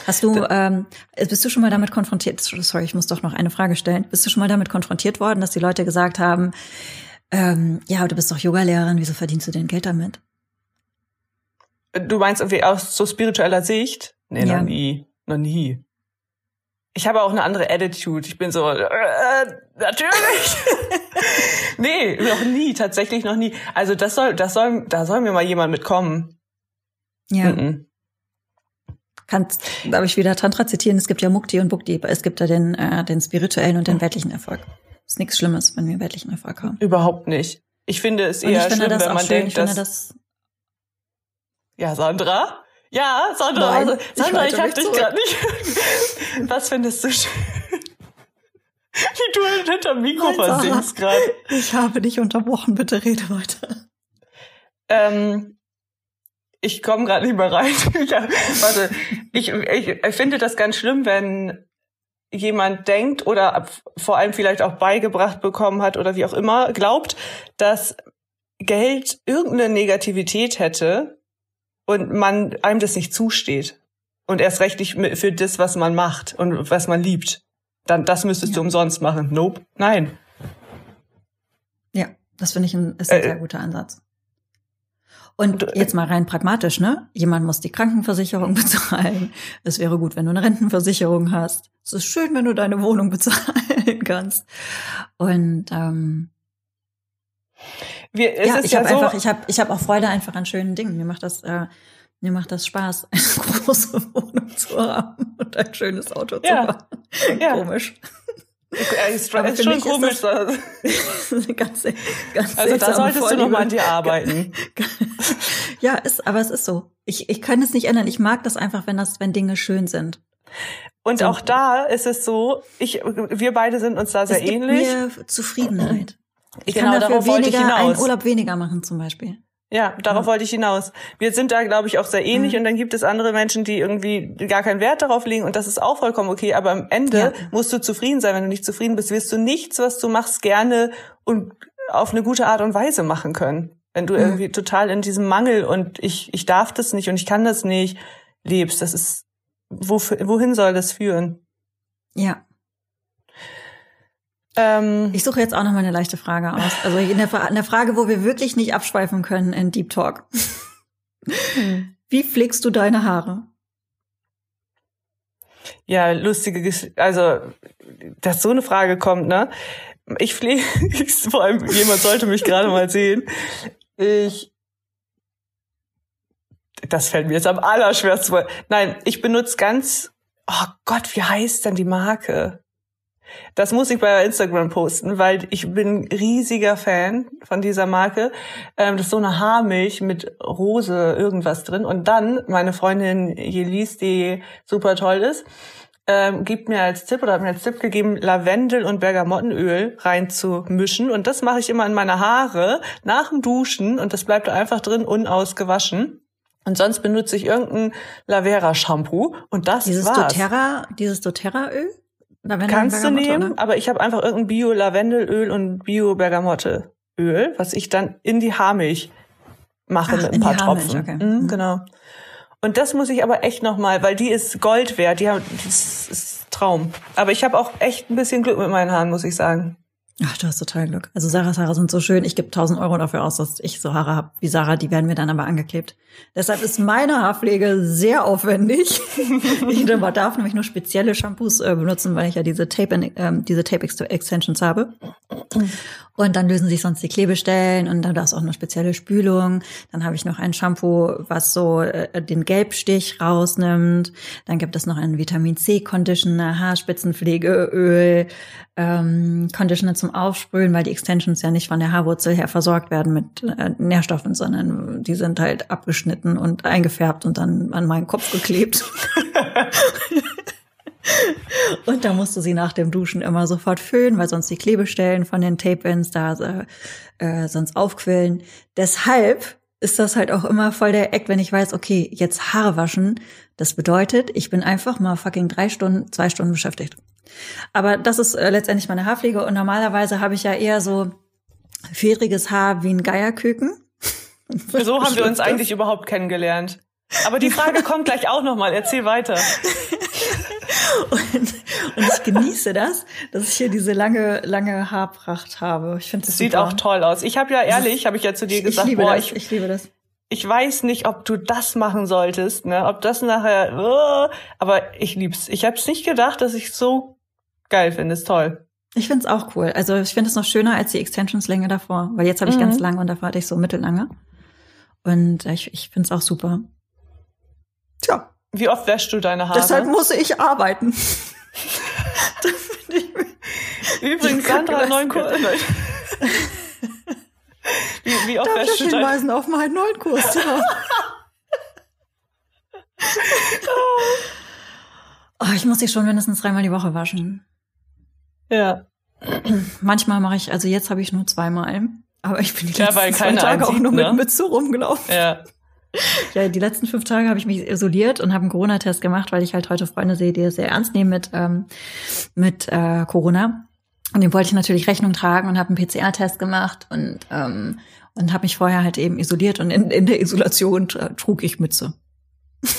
Hast du, ähm, bist du schon mal damit konfrontiert, sorry, ich muss doch noch eine Frage stellen. Bist du schon mal damit konfrontiert worden, dass die Leute gesagt haben, ähm, ja, du bist doch Yogalehrerin, wieso verdienst du denn Geld damit? Du meinst irgendwie aus so spiritueller Sicht? Nee, ja. noch nie. Noch nie. Ich habe auch eine andere Attitude. Ich bin so, äh, natürlich. nee, noch nie, tatsächlich noch nie. Also das soll, das soll, da soll mir mal jemand mitkommen. Ja. Mm -mm. Kannst, darf ich wieder Tantra zitieren? Es gibt ja Mukti und Bhukti. Es gibt ja den, äh, den spirituellen und den weltlichen Erfolg. Ist nichts Schlimmes, wenn wir weltlichen Erfolg haben. Überhaupt nicht. Ich finde es eher schlimm, wenn man schön. denkt, dass... Das ja, Sandra? Ja, Sandra, Nein, Sandra, ich, ich hab dich gerade nicht. Was findest du schön? Wie du hinterm Mikro versinkst gerade. Ich habe dich unterbrochen, bitte rede weiter. Ähm, ich komme gerade nicht mehr rein. ja, warte, ich, ich, ich finde das ganz schlimm, wenn jemand denkt oder vor allem vielleicht auch beigebracht bekommen hat oder wie auch immer, glaubt, dass Geld irgendeine Negativität hätte und man einem das nicht zusteht. Und erst recht nicht für das, was man macht und was man liebt. Dann, das müsstest ja. du umsonst machen. Nope. Nein. Ja, das finde ich ein, ist ein äh, sehr guter Ansatz. Und äh, jetzt mal rein pragmatisch, ne? Jemand muss die Krankenversicherung bezahlen. Es wäre gut, wenn du eine Rentenversicherung hast. Es ist schön, wenn du deine Wohnung bezahlen kannst. Und ähm, Wir, ja, ich ja habe so, einfach, ich habe, ich habe auch Freude einfach an schönen Dingen. Mir macht das, äh, mir macht das Spaß, eine große Wohnung zu haben und ein schönes Auto zu Ja. fahren. Ja. Komisch. Äh, ist, Aber ist schon mich ist komisch. Das eine ganz, ganz also da solltest du noch Vorliebe. mal an dir arbeiten. Ja, ist, aber es ist so. Ich, ich kann es nicht ändern. Ich mag das einfach, wenn das, wenn Dinge schön sind. Und So. auch da ist es so, ich, wir beide sind uns da sehr es gibt ähnlich. mir Zufriedenheit. Ich Genau, kann dafür weniger, einen. Urlaub weniger machen zum Beispiel. Ja, darauf Ja. wollte ich hinaus. Wir sind da, glaube ich, auch sehr ähnlich Mhm. und dann gibt es andere Menschen, die irgendwie gar keinen Wert darauf legen und das ist auch vollkommen okay. Aber am Ende Ja. musst du zufrieden sein. Wenn du nicht zufrieden bist, wirst du nichts, was du machst, gerne und auf eine gute Art und Weise machen können. Wenn du Mhm. irgendwie total in diesem Mangel und ich, ich darf das nicht und ich kann das nicht lebst, das ist, wofür, wohin soll das führen? Ja. Ähm, Ich suche jetzt auch noch mal eine leichte Frage aus. Also in der, Fra- eine Frage, wo wir wirklich nicht abschweifen können in Deep Talk. Wie pflegst du deine Haare? Ja, lustige Gesch also dass so eine Frage kommt, ne? Ich pflege, vor allem jemand sollte mich gerade mal sehen. Ich das fällt mir jetzt am allerschwersten. Nein, ich benutze ganz Oh Gott, wie heißt denn die Marke? Das muss ich bei Instagram posten, weil ich bin riesiger Fan von dieser Marke. Ähm, das ist so eine Haarmilch mit Rose irgendwas drin. Und dann meine Freundin Jelis, die super toll ist, ähm, gibt mir als Tipp oder hat mir als Tipp gegeben, Lavendel und Bergamottenöl reinzumischen. Und das mache ich immer in meine Haare nach dem Duschen und das bleibt einfach drin, unausgewaschen. Und sonst benutze ich irgendein Lavera-Shampoo und das Dieses war's. doTERRA, dieses doTERRA-Öl? Kannst du nehmen, oder? aber ich habe einfach irgendein Bio-Lavendelöl und Bio-Bergamotteöl, was ich dann in die Haarmilch mache Ach, mit ein in die paar Tropfen. okay. Mhm, Mhm. Genau. Und das muss ich aber echt noch mal, weil die ist Gold wert. Die haben, das ist Traum. Aber ich habe auch echt ein bisschen Glück mit meinen Haaren, muss ich sagen. Ach, du hast total Glück. Also Sarahs Haare sind so schön. Ich gebe 1000 Euro dafür aus, dass ich so Haare habe wie Sarah. Die werden mir dann aber angeklebt. Deshalb ist meine Haarpflege sehr aufwendig. ich darf nämlich nur spezielle Shampoos äh, benutzen, weil ich ja diese Tape, ähm, diese Tape Extensions habe. Und dann lösen sich sonst die Klebestellen und dann darfst auch eine spezielle Spülung. Dann habe ich noch ein Shampoo, was so äh, den Gelbstich rausnimmt. Dann gibt es noch einen Vitamin C Conditioner, Haarspitzenpflegeöl, ähm, Conditioner zum Aufsprühen, weil die Extensions ja nicht von der Haarwurzel her versorgt werden mit äh, Nährstoffen, sondern die sind halt abgeschnitten und eingefärbt und dann an meinen Kopf geklebt. Und da musst du sie nach dem Duschen immer sofort föhnen, weil sonst die Klebestellen von den Tape-Ends da äh, sonst aufquillen. Deshalb ist das halt auch immer voll der Eck, wenn ich weiß, okay, jetzt Haare waschen. Das bedeutet, ich bin einfach mal fucking drei Stunden, zwei Stunden beschäftigt. Aber das ist äh, letztendlich meine Haarpflege und normalerweise habe ich ja eher so fähriges Haar wie ein Geierküken. So haben wir uns eigentlich überhaupt kennengelernt. Aber die Frage kommt gleich auch noch mal. Erzähl weiter. Und, und ich genieße das, dass ich hier diese lange, lange Haarpracht habe. Ich finde Das sieht super. auch toll aus. Ich habe ja ehrlich, habe ich ja zu dir Ich gesagt, liebe boah, das, ich, ich liebe das. ich weiß nicht, ob du das machen solltest, ne? Ob das nachher, oh, aber ich lieb's. Ich habe es nicht gedacht, dass ich so geil finde. Ist toll. Ich finde es auch cool. Also ich finde es noch schöner als die Extensionslänge davor, weil jetzt habe ich Mhm. ganz lange und davor hatte ich so mittellange. Und ich, ich finde es auch super. Wie oft wäschst du deine Haare? deshalb muss ich arbeiten. Übrigens, Sandra, Kacke neuen lassen Kurs. wie, wie oft Darf wäschst ich du deine hinweisen auf meinen neuen Kurs? Ja. oh, ich muss sie schon mindestens dreimal die Woche waschen. Ja. Manchmal mache ich, also jetzt habe ich nur zweimal. Aber ich bin die Ja, letzten weil zwei Tage auch einsieht, nur mit ne? Mütze rumgelaufen. Ja. Ja, die letzten fünf Tage habe ich mich isoliert und habe einen Corona-Test gemacht, weil ich halt heute Freunde sehe, die es sehr ernst nehmen mit, ähm, mit äh, Corona. Und dem wollte ich natürlich Rechnung tragen und habe einen PCR-Test gemacht und, ähm, und habe mich vorher halt eben isoliert und in, in der Isolation trug ich Mütze.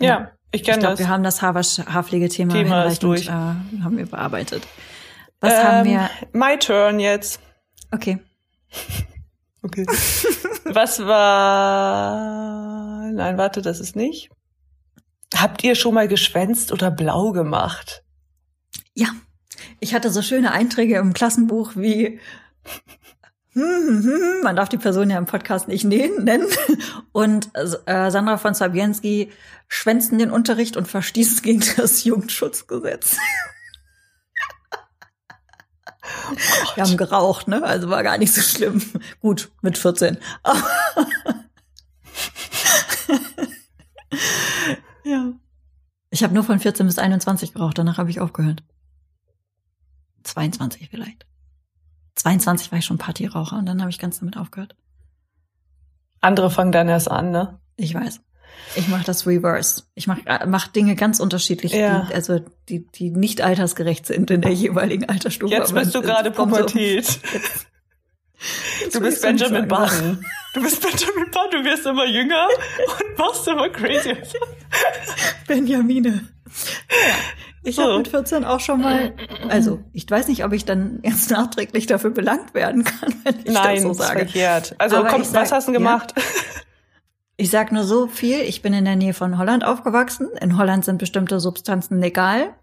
Ja, ich Ich kenne glaube, das. wir haben das Haarpflegethema Thema ist hinreichend durch. äh, haben wir bearbeitet. Was haben Ähm, wir? My turn jetzt. Okay. Okay. Was war. Nein, warte, das ist nicht. Habt ihr schon mal geschwänzt oder blau gemacht? Ja, ich hatte so schöne Einträge im Klassenbuch wie hm, hm, hm, man darf die Person ja im Podcast nicht nennen. Und äh, Sandra von Sabienski schwänzten den Unterricht und verstießen gegen das Jugendschutzgesetz. Oh Wir haben geraucht, ne? Also war gar nicht so schlimm. Gut, mit 14. ja. Ich habe nur von 14 bis 21 geraucht, danach habe ich aufgehört. 22 vielleicht. 22 war ich schon Partyraucher und dann habe ich ganz damit aufgehört. Andere fangen dann erst an, ne? Ich weiß. Ich mache das Reverse. Ich mache mach Dinge ganz unterschiedlich, ja. die, also die, die nicht altersgerecht sind in der jeweiligen Altersstufe. Jetzt bist du gerade Pubertät. So, du bist Benjamin Button. Du bist Benjamin Button, du wirst immer jünger und machst immer crazy. Benjamine. Ja. Ich so. habe mit 14 auch schon mal, also ich weiß nicht, ob ich dann jetzt nachträglich dafür belangt werden kann, wenn ich Nein, das so sage. verkehrt. Also komm, sag, was hast du gemacht? Ja, ich sag nur so viel, ich bin in der Nähe von Holland aufgewachsen. In Holland sind bestimmte Substanzen legal.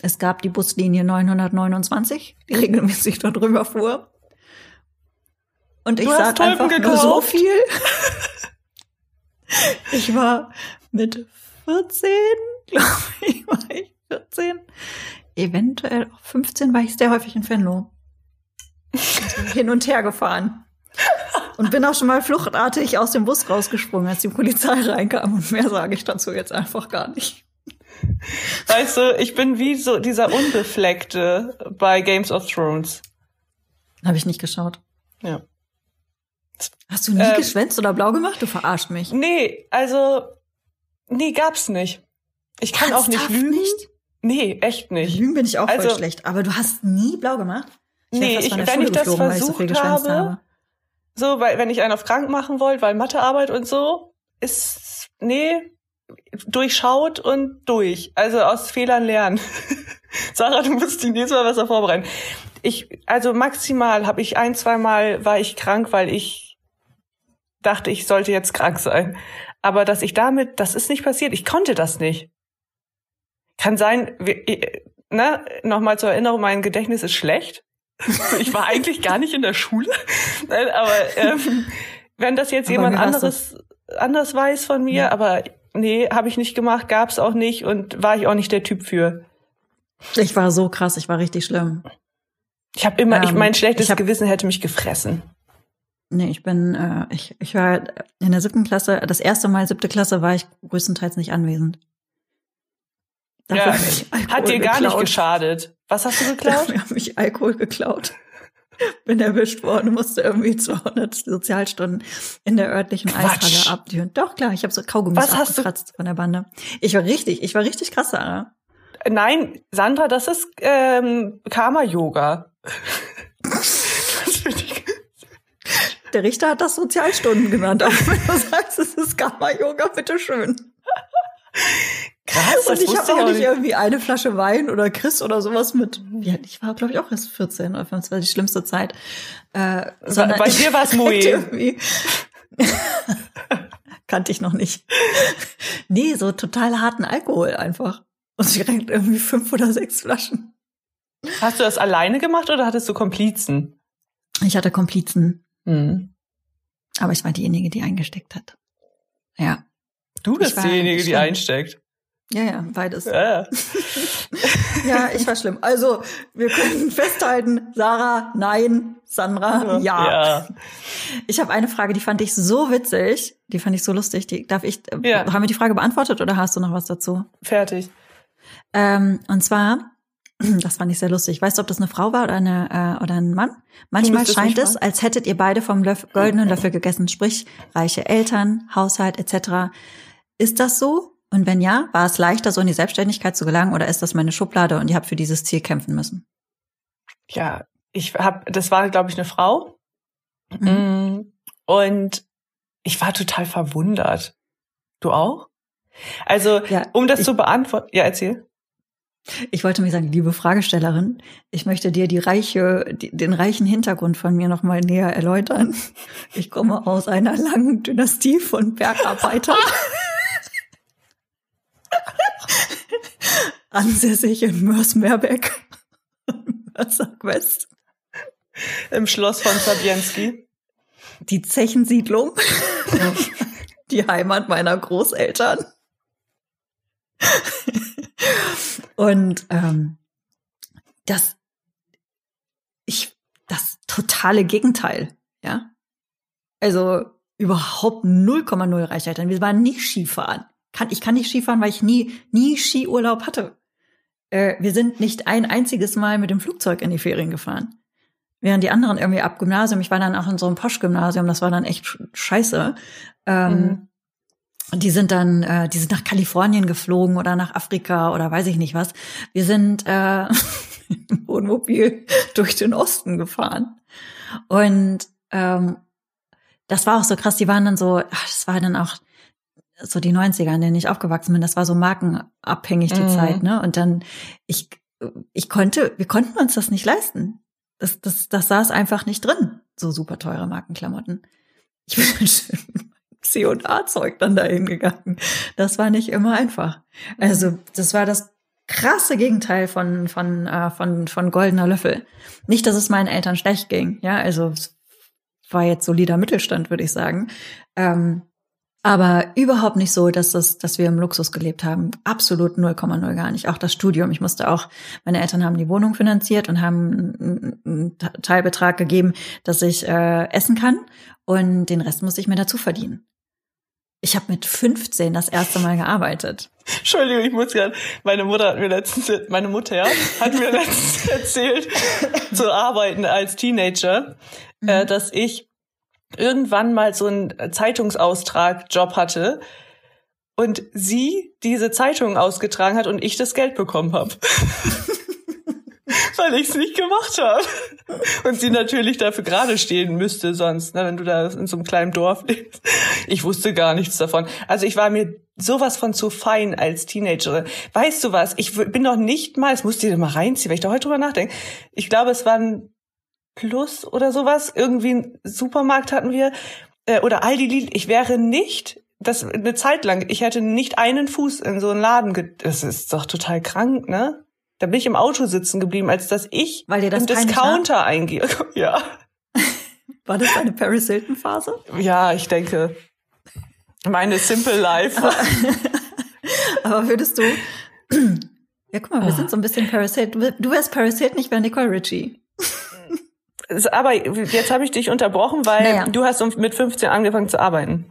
Es gab die Buslinie 929, die regelmäßig dort drüber fuhr. Und ich sag einfach gekauft. nur so viel. ich war mit 14 glaube ich, war ich 14. Eventuell auch 15 war ich sehr häufig in Venlo. Also hin und her gefahren. Und bin auch schon mal fluchtartig aus dem Bus rausgesprungen, als die Polizei reinkam. Und mehr sage ich dazu jetzt einfach gar nicht. Weißt du, ich bin wie so dieser Unbefleckte bei Games of Thrones. Habe ich nicht geschaut. Ja. Hast du nie ähm, geschwänzt oder blau gemacht? Du verarscht mich. Nee, also, nee, gab's nicht. Ich kann auch nicht lügen. Nicht? Nee, echt nicht. Lügen bin ich auch also, voll schlecht. Aber du hast nie blau gemacht? Ich nee, ich, wenn ich das versucht ich so habe, habe, so, weil wenn ich einen auf krank machen wollte, weil Mathearbeit und so, ist, nee, durchschaut und durch. Also aus Fehlern lernen. Sarah, du musst die nächste Mal besser vorbereiten. Ich, also maximal habe ich ein, zwei Mal war ich krank, weil ich dachte, ich sollte jetzt krank sein. Aber dass ich damit, das ist nicht passiert. Ich konnte das nicht. Kann sein, ne, nochmal zur Erinnerung, mein Gedächtnis ist schlecht. Ich war eigentlich gar nicht in der Schule. aber ähm, wenn das jetzt aber jemand anderes anders weiß von mir, ja. aber nee, habe ich nicht gemacht, gab's auch nicht und war ich auch nicht der Typ für. Ich war so krass, ich war richtig schlimm. Ich habe immer, ähm, ich mein schlechtes ich hab, Gewissen hätte mich gefressen. Nee, ich bin, äh, ich, ich war in der siebten Klasse, das erste Mal siebte Klasse war ich größtenteils nicht anwesend. Ja, hat dir gar geklaut. nicht geschadet. Was hast du geklaut? Wir haben mich Alkohol geklaut. Bin erwischt worden, musste irgendwie 200 Sozialstunden in der örtlichen Quatsch. Eishalle abdüren. Doch, klar, ich habe so Kaugummis Was abgekratzt von der Bande. Ich war richtig, ich war richtig krass, Sarah. Nein, Sandra, das ist ähm, Karma-Yoga. der Richter hat das Sozialstunden genannt. Aber wenn du sagst, es ist Karma-Yoga, bitteschön. Krass, und ich habe auch nicht irgendwie eine Flasche Wein oder Chris oder sowas mit. Ja, ich war, glaube ich, auch erst 14 oder 15, das war die schlimmste Zeit. Äh, sondern Bei dir war es Moe. Kannte ich noch nicht. nee, so total harten Alkohol einfach. Und direkt irgendwie fünf oder sechs Flaschen. Hast du das alleine gemacht oder hattest du Komplizen? Ich hatte Komplizen. Mhm. Aber ich war diejenige, die eingesteckt hat. Ja. Du bist diejenige, die einsteckt. Ja, ja, beides. Ja. ja, ich war schlimm. Also, wir können festhalten, Sarah, nein, Sandra, ja. ja. Ich habe eine Frage, die fand ich so witzig, die fand ich so lustig. Die darf ich, äh, ja. haben wir die Frage beantwortet oder hast du noch was dazu? Fertig. Ähm, und zwar, das fand ich sehr lustig. Weißt du, ob das eine Frau war oder eine äh, oder ein Mann? Manchmal scheint es, als hättet ihr beide vom Löff goldenen Löffel gegessen, sprich reiche Eltern, Haushalt etc. Ist das so? Und wenn ja, war es leichter, so in die Selbstständigkeit zu gelangen oder ist das meine Schublade und ihr habt für dieses Ziel kämpfen müssen? Ja, ich habe, das war, glaube ich, eine Frau. Mhm. Mm, und ich war total verwundert. Du auch? Also, ja, um das ich, zu beantworten, ja, erzähl. Ich wollte mir sagen, liebe Fragestellerin, ich möchte dir die reiche, die, den reichen Hintergrund von mir nochmal näher erläutern. Ich komme aus einer langen Dynastie von Bergarbeitern. ansässig in Mörs-Meerbeck, Mörser West. Im Schloss von Sabienski. Die Zechensiedlung. die Heimat meiner Großeltern. Und ähm, das, ich, das totale Gegenteil, ja. Also überhaupt 0,0 Reichweite. Wir waren nie Skifahren. Kann, ich kann nicht Skifahren, weil ich nie, nie Skiurlaub hatte. Äh, wir sind nicht ein einziges Mal mit dem Flugzeug in die Ferien gefahren. Während die anderen irgendwie ab Gymnasium, ich war dann auch in so einem Posch-Gymnasium, das war dann echt scheiße. Ähm, mhm. Die sind dann, äh, die sind nach Kalifornien geflogen oder nach Afrika oder weiß ich nicht was. Wir sind äh, im Wohnmobil durch den Osten gefahren. Und ähm, das war auch so krass, die waren dann so, ach, das war dann auch so die 90er, in denen ich aufgewachsen bin, das war so markenabhängig die mhm. Zeit, ne? Und dann, ich, ich konnte, wir konnten uns das nicht leisten. Das, das, das saß einfach nicht drin, so super teure Markenklamotten. Ich bin schön C&A-Zeug dann dahin gegangen. Das war nicht immer einfach. Also, das war das krasse Gegenteil von, von, äh, von, von goldener Löffel. Nicht, dass es meinen Eltern schlecht ging, ja, also, es war jetzt solider Mittelstand, würde ich sagen. Ähm, aber überhaupt nicht so, dass das, dass wir im Luxus gelebt haben. Absolut 0,0 gar nicht. Auch das Studium. Ich musste auch, meine Eltern haben die Wohnung finanziert und haben einen Teilbetrag gegeben, dass ich äh, essen kann. Und den Rest musste ich mir dazu verdienen. Ich habe mit 15 das erste Mal gearbeitet. Entschuldigung, ich muss gerade, meine Mutter hat mir letztens, meine Mutter ja, hat mir letztens erzählt, zu arbeiten als Teenager, mhm. äh, dass ich irgendwann mal so einen Zeitungsaustrag-Job hatte und sie diese Zeitung ausgetragen hat und ich das Geld bekommen habe. Weil ich es nicht gemacht habe. Und sie natürlich dafür gerade stehen müsste sonst, ne, wenn du da in so einem kleinen Dorf lebst. Ich wusste gar nichts davon. Also ich war mir sowas von zu fein als Teenagerin. Weißt du was? Ich bin noch nicht mal, es musst du dir mal reinziehen, weil ich da heute drüber nachdenke. Ich glaube, es waren Plus oder sowas. Irgendwie einen Supermarkt hatten wir. Äh, oder Aldi. Ich wäre nicht, das eine Zeit lang, ich hätte nicht einen Fuß in so einen Laden. Ge das ist doch total krank, ne? Da bin ich im Auto sitzen geblieben, als dass ich Weil dir das im Discounter eingehe. Ja. War das eine Paris Hilton Phase? Ja, ich denke. Meine Simple Life. Aber, aber würdest du, ja, guck mal, wir sind so ein bisschen Paris Hilton. Du wärst Paris Hilton, ich wäre Nicole Ritchie. Aber jetzt habe ich dich unterbrochen, weil naja. du hast mit 15 angefangen zu arbeiten.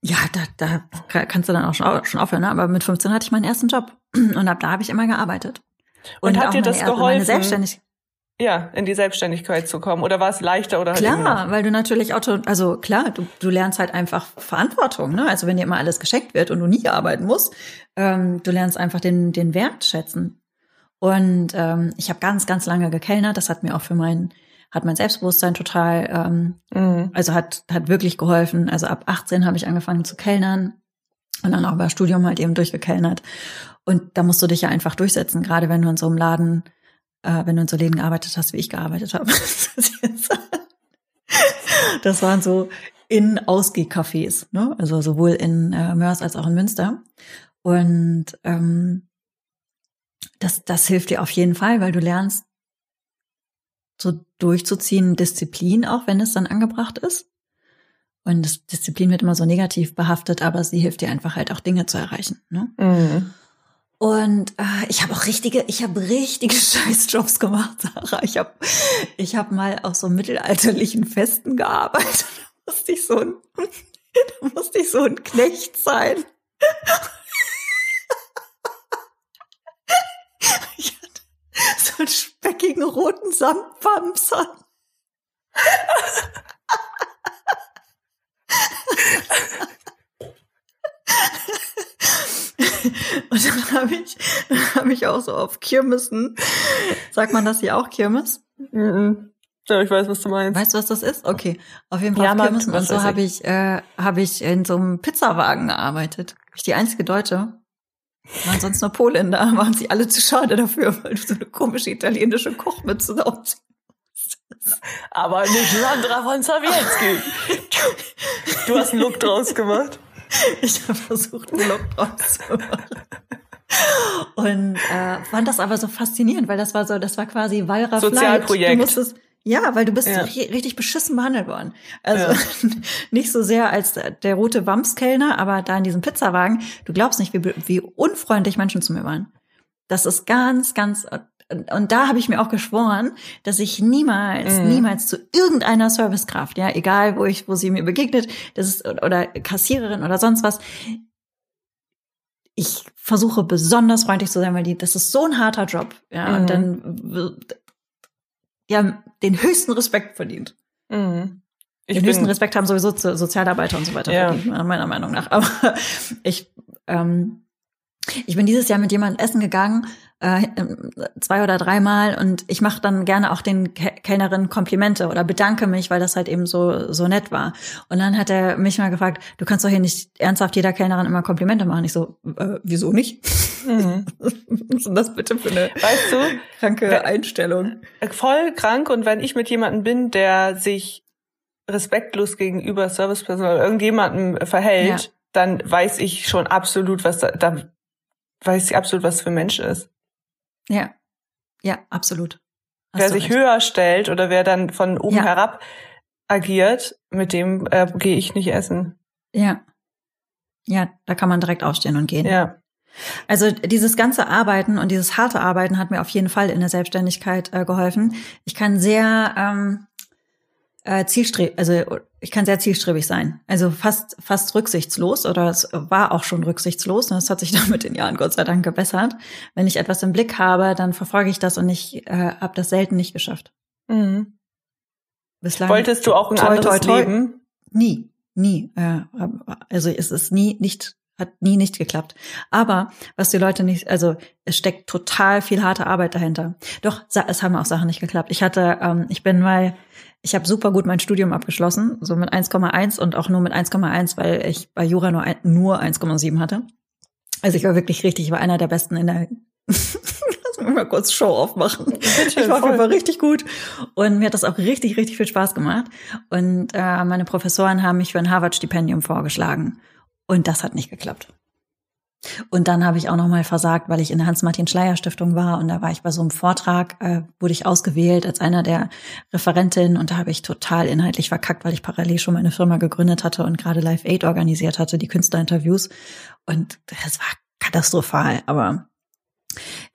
Ja, da, da kannst du dann auch schon, schon aufhören, ne? aber mit 15 hatte ich meinen ersten Job und ab da habe ich immer gearbeitet. Und, und hat dir das geholfen? Selbstständig ja, in die Selbstständigkeit zu kommen? Oder war es leichter oder halt Klar, weil du natürlich Auto, also klar, du, du lernst halt einfach Verantwortung, ne? Also wenn dir immer alles geschenkt wird und du nie arbeiten musst, ähm, du lernst einfach den, den Wert schätzen. Und ähm, ich habe ganz, ganz lange gekellnert. Das hat mir auch für mein, hat mein Selbstbewusstsein total, ähm, mhm. also hat, hat wirklich geholfen. Also ab 18 habe ich angefangen zu kellnern und dann auch über Studium halt eben durchgekellnert. Und da musst du dich ja einfach durchsetzen, gerade wenn du in so einem Laden, äh, wenn du in so Läden gearbeitet hast, wie ich gearbeitet habe. das waren so in Ausgehcafés, ne? Also sowohl in äh, Mörs als auch in Münster. Und ähm, das, das hilft dir auf jeden Fall, weil du lernst so durchzuziehen, Disziplin, auch wenn es dann angebracht ist. Und das Disziplin wird immer so negativ behaftet, aber sie hilft dir einfach halt auch Dinge zu erreichen. Ne? Mhm. Und äh, ich habe auch richtige, ich habe richtige Scheißjobs gemacht, Sarah. Ich habe ich hab mal auf so mittelalterlichen Festen gearbeitet. Da musste ich so ein, da musste ich so ein Knecht sein. so einen speckigen roten Samtwams an. Und dann habe ich, dann habe ich auch so auf Kirmessen, sagt man das hier auch Kirmes? Mhm. Ja, ich weiß, was du meinst. Weißt du, was das ist? Okay. Auf jeden Fall ja, auf Kirmessen. Und so habe ich, äh, habe ich in so einem Pizzawagen gearbeitet. Ich die einzige Deutsche. Waren sonst nur Poländer, waren sie alle zu schade dafür, weil du so eine komische italienische Kochmütze aufziehst. Aber nicht Sandra von Sawiecki. Du hast einen Look draus gemacht. Ich habe versucht, einen Look draus zu machen. Und äh, fand das aber so faszinierend, weil das war so, das war quasi Wallraff Sozialprojekt. Du musstest, Ja, weil du bist Ja. ri- richtig beschissen behandelt worden. Also Ja. nicht so sehr als der rote Wamskellner, aber da in diesem Pizzawagen, du glaubst nicht, wie, wie unfreundlich Menschen zu mir waren. Das ist ganz, ganz und, und da habe ich mir auch geschworen, dass ich niemals, Mhm. niemals zu irgendeiner Servicekraft, ja, egal wo ich, wo sie mir begegnet, das ist oder Kassiererin oder sonst was, ich versuche besonders freundlich zu sein, weil die, das ist so ein harter Job, ja, Mhm. und dann ja den höchsten Respekt verdient. Mhm. Ich Den höchsten Respekt haben sowieso so- Sozialarbeiter und so weiter Ja. verdient, meiner Meinung nach. Aber ich, ähm, ich bin dieses Jahr mit jemandem essen gegangen, äh, zwei oder dreimal und ich mache dann gerne auch den Ke Kellnerinnen Komplimente oder bedanke mich, weil das halt eben so so nett war. Und dann hat er mich mal gefragt, du kannst doch hier nicht ernsthaft jeder Kellnerin immer Komplimente machen. Ich so, äh, wieso nicht? mhm. Was ist denn das bitte für eine weißt du, kranke Einstellung? voll krank und wenn ich mit jemandem bin, der sich respektlos gegenüber Servicepersonal oder irgendjemandem verhält, Ja. dann weiß ich schon absolut, was da, da weiß ich absolut, was für ein Mensch ist. Ja, ja, absolut. Hast wer sich recht. höher stellt oder wer dann von oben Ja. herab agiert, mit dem äh, gehe ich nicht essen. Ja. Ja, da kann man direkt aufstehen und gehen. Ja. Also dieses ganze Arbeiten und dieses harte Arbeiten hat mir auf jeden Fall in der Selbstständigkeit äh, geholfen. Ich kann sehr ähm, äh, zielstrebig, also ich kann sehr zielstrebig sein. Also fast fast rücksichtslos oder es war auch schon rücksichtslos und das hat sich dann mit den Jahren Gott sei Dank gebessert. Wenn ich etwas im Blick habe, dann verfolge ich das und ich äh, habe das selten nicht geschafft. Mhm. Bislang Wolltest du auch ein Toi, anderes toi, toi. Leben? Nie, nie. Äh, also es ist nie nicht, hat nie nicht geklappt. Aber was die Leute nicht, also es steckt total viel harte Arbeit dahinter. Doch, es haben auch Sachen nicht geklappt. Ich hatte, ähm, ich bin mal, ich habe super gut mein Studium abgeschlossen, so mit 1,1 und auch nur mit 1,1, weil ich bei Jura nur, nur 1,7 hatte. Also ich war wirklich richtig, ich war einer der Besten in der Lass mich mal kurz Show aufmachen. Bitte, Ich war auf jeden voll. Fall richtig gut und mir hat das auch richtig, richtig viel Spaß gemacht. Und äh, meine Professoren haben mich für ein Harvard-Stipendium vorgeschlagen und das hat nicht geklappt. Und dann habe ich auch noch mal versagt, weil ich in der Hans-Martin-Schleyer-Stiftung war und da war ich bei so einem Vortrag, äh, wurde ich ausgewählt als einer der Referentinnen und da habe ich total inhaltlich verkackt, weil ich parallel schon meine Firma gegründet hatte und gerade Live Aid organisiert hatte, die Künstlerinterviews und das war katastrophal, aber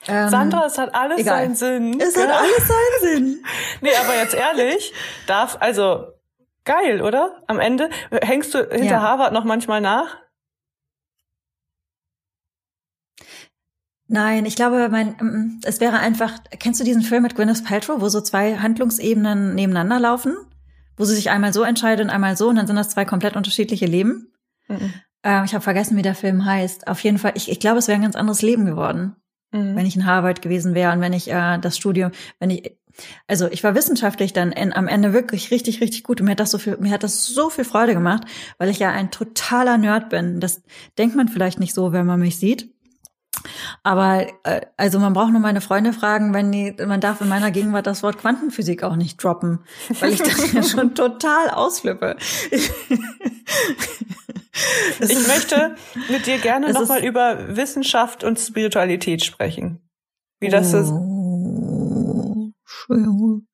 ähm, Sandra, es hat alles egal. seinen Sinn. es hat alles seinen Sinn. Nee, aber jetzt ehrlich, darf, also, geil, oder? Am Ende, hängst du hinter Ja. Harvard noch manchmal nach? Nein, ich glaube, mein, mm, es wäre einfach, kennst du diesen Film mit Gwyneth Paltrow, wo so zwei Handlungsebenen nebeneinander laufen? Wo sie sich einmal so entscheidet und einmal so und dann sind das zwei komplett unterschiedliche Leben? Mhm. Ähm, ich habe vergessen, wie der Film heißt. Auf jeden Fall, ich, ich glaube, es wäre ein ganz anderes Leben geworden, Mhm. wenn ich in Harvard gewesen wäre und wenn ich äh, das Studium, wenn ich, also ich war wissenschaftlich dann in, am Ende wirklich richtig, richtig gut und mir hat das so viel, mir hat das so viel Freude gemacht, weil ich ja ein totaler Nerd bin. Das denkt man vielleicht nicht so, wenn man mich sieht. Aber äh, also man braucht nur meine Freunde fragen, wenn die, man darf in meiner Gegenwart das Wort Quantenphysik auch nicht droppen, weil ich das ja schon total ausflippe. Ich ist- möchte mit dir gerne nochmal ist- über Wissenschaft und Spiritualität sprechen. Wie das ist. Oh, schön.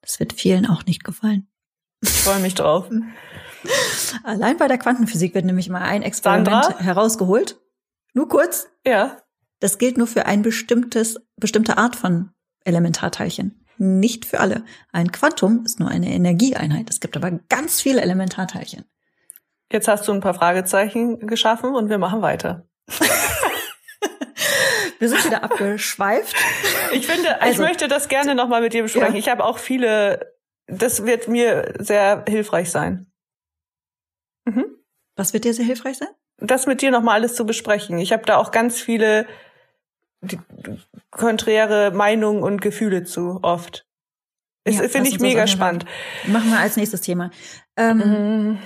Das wird vielen auch nicht gefallen. Ich freue mich drauf. Allein bei der Quantenphysik wird nämlich mal ein Experiment Sandra? herausgeholt. Nur kurz. Ja. Das gilt nur für ein bestimmtes, bestimmte Art von Elementarteilchen. Nicht für alle. Ein Quantum ist nur eine Energieeinheit. Es gibt aber ganz viele Elementarteilchen. Jetzt hast du ein paar Fragezeichen geschaffen und wir machen weiter. Wir sind wieder abgeschweift. Ich finde, Also- ich möchte das gerne nochmal mit dir besprechen. Ja. Ich habe auch viele, das wird mir sehr hilfreich sein. Mhm. Was wird dir sehr hilfreich sein? Das mit dir nochmal alles zu besprechen. Ich habe da auch ganz viele konträre Meinungen und Gefühle zu oft. Das Ja, finde ich mega spannend. Machen wir als nächstes Thema. Ähm, Mhm.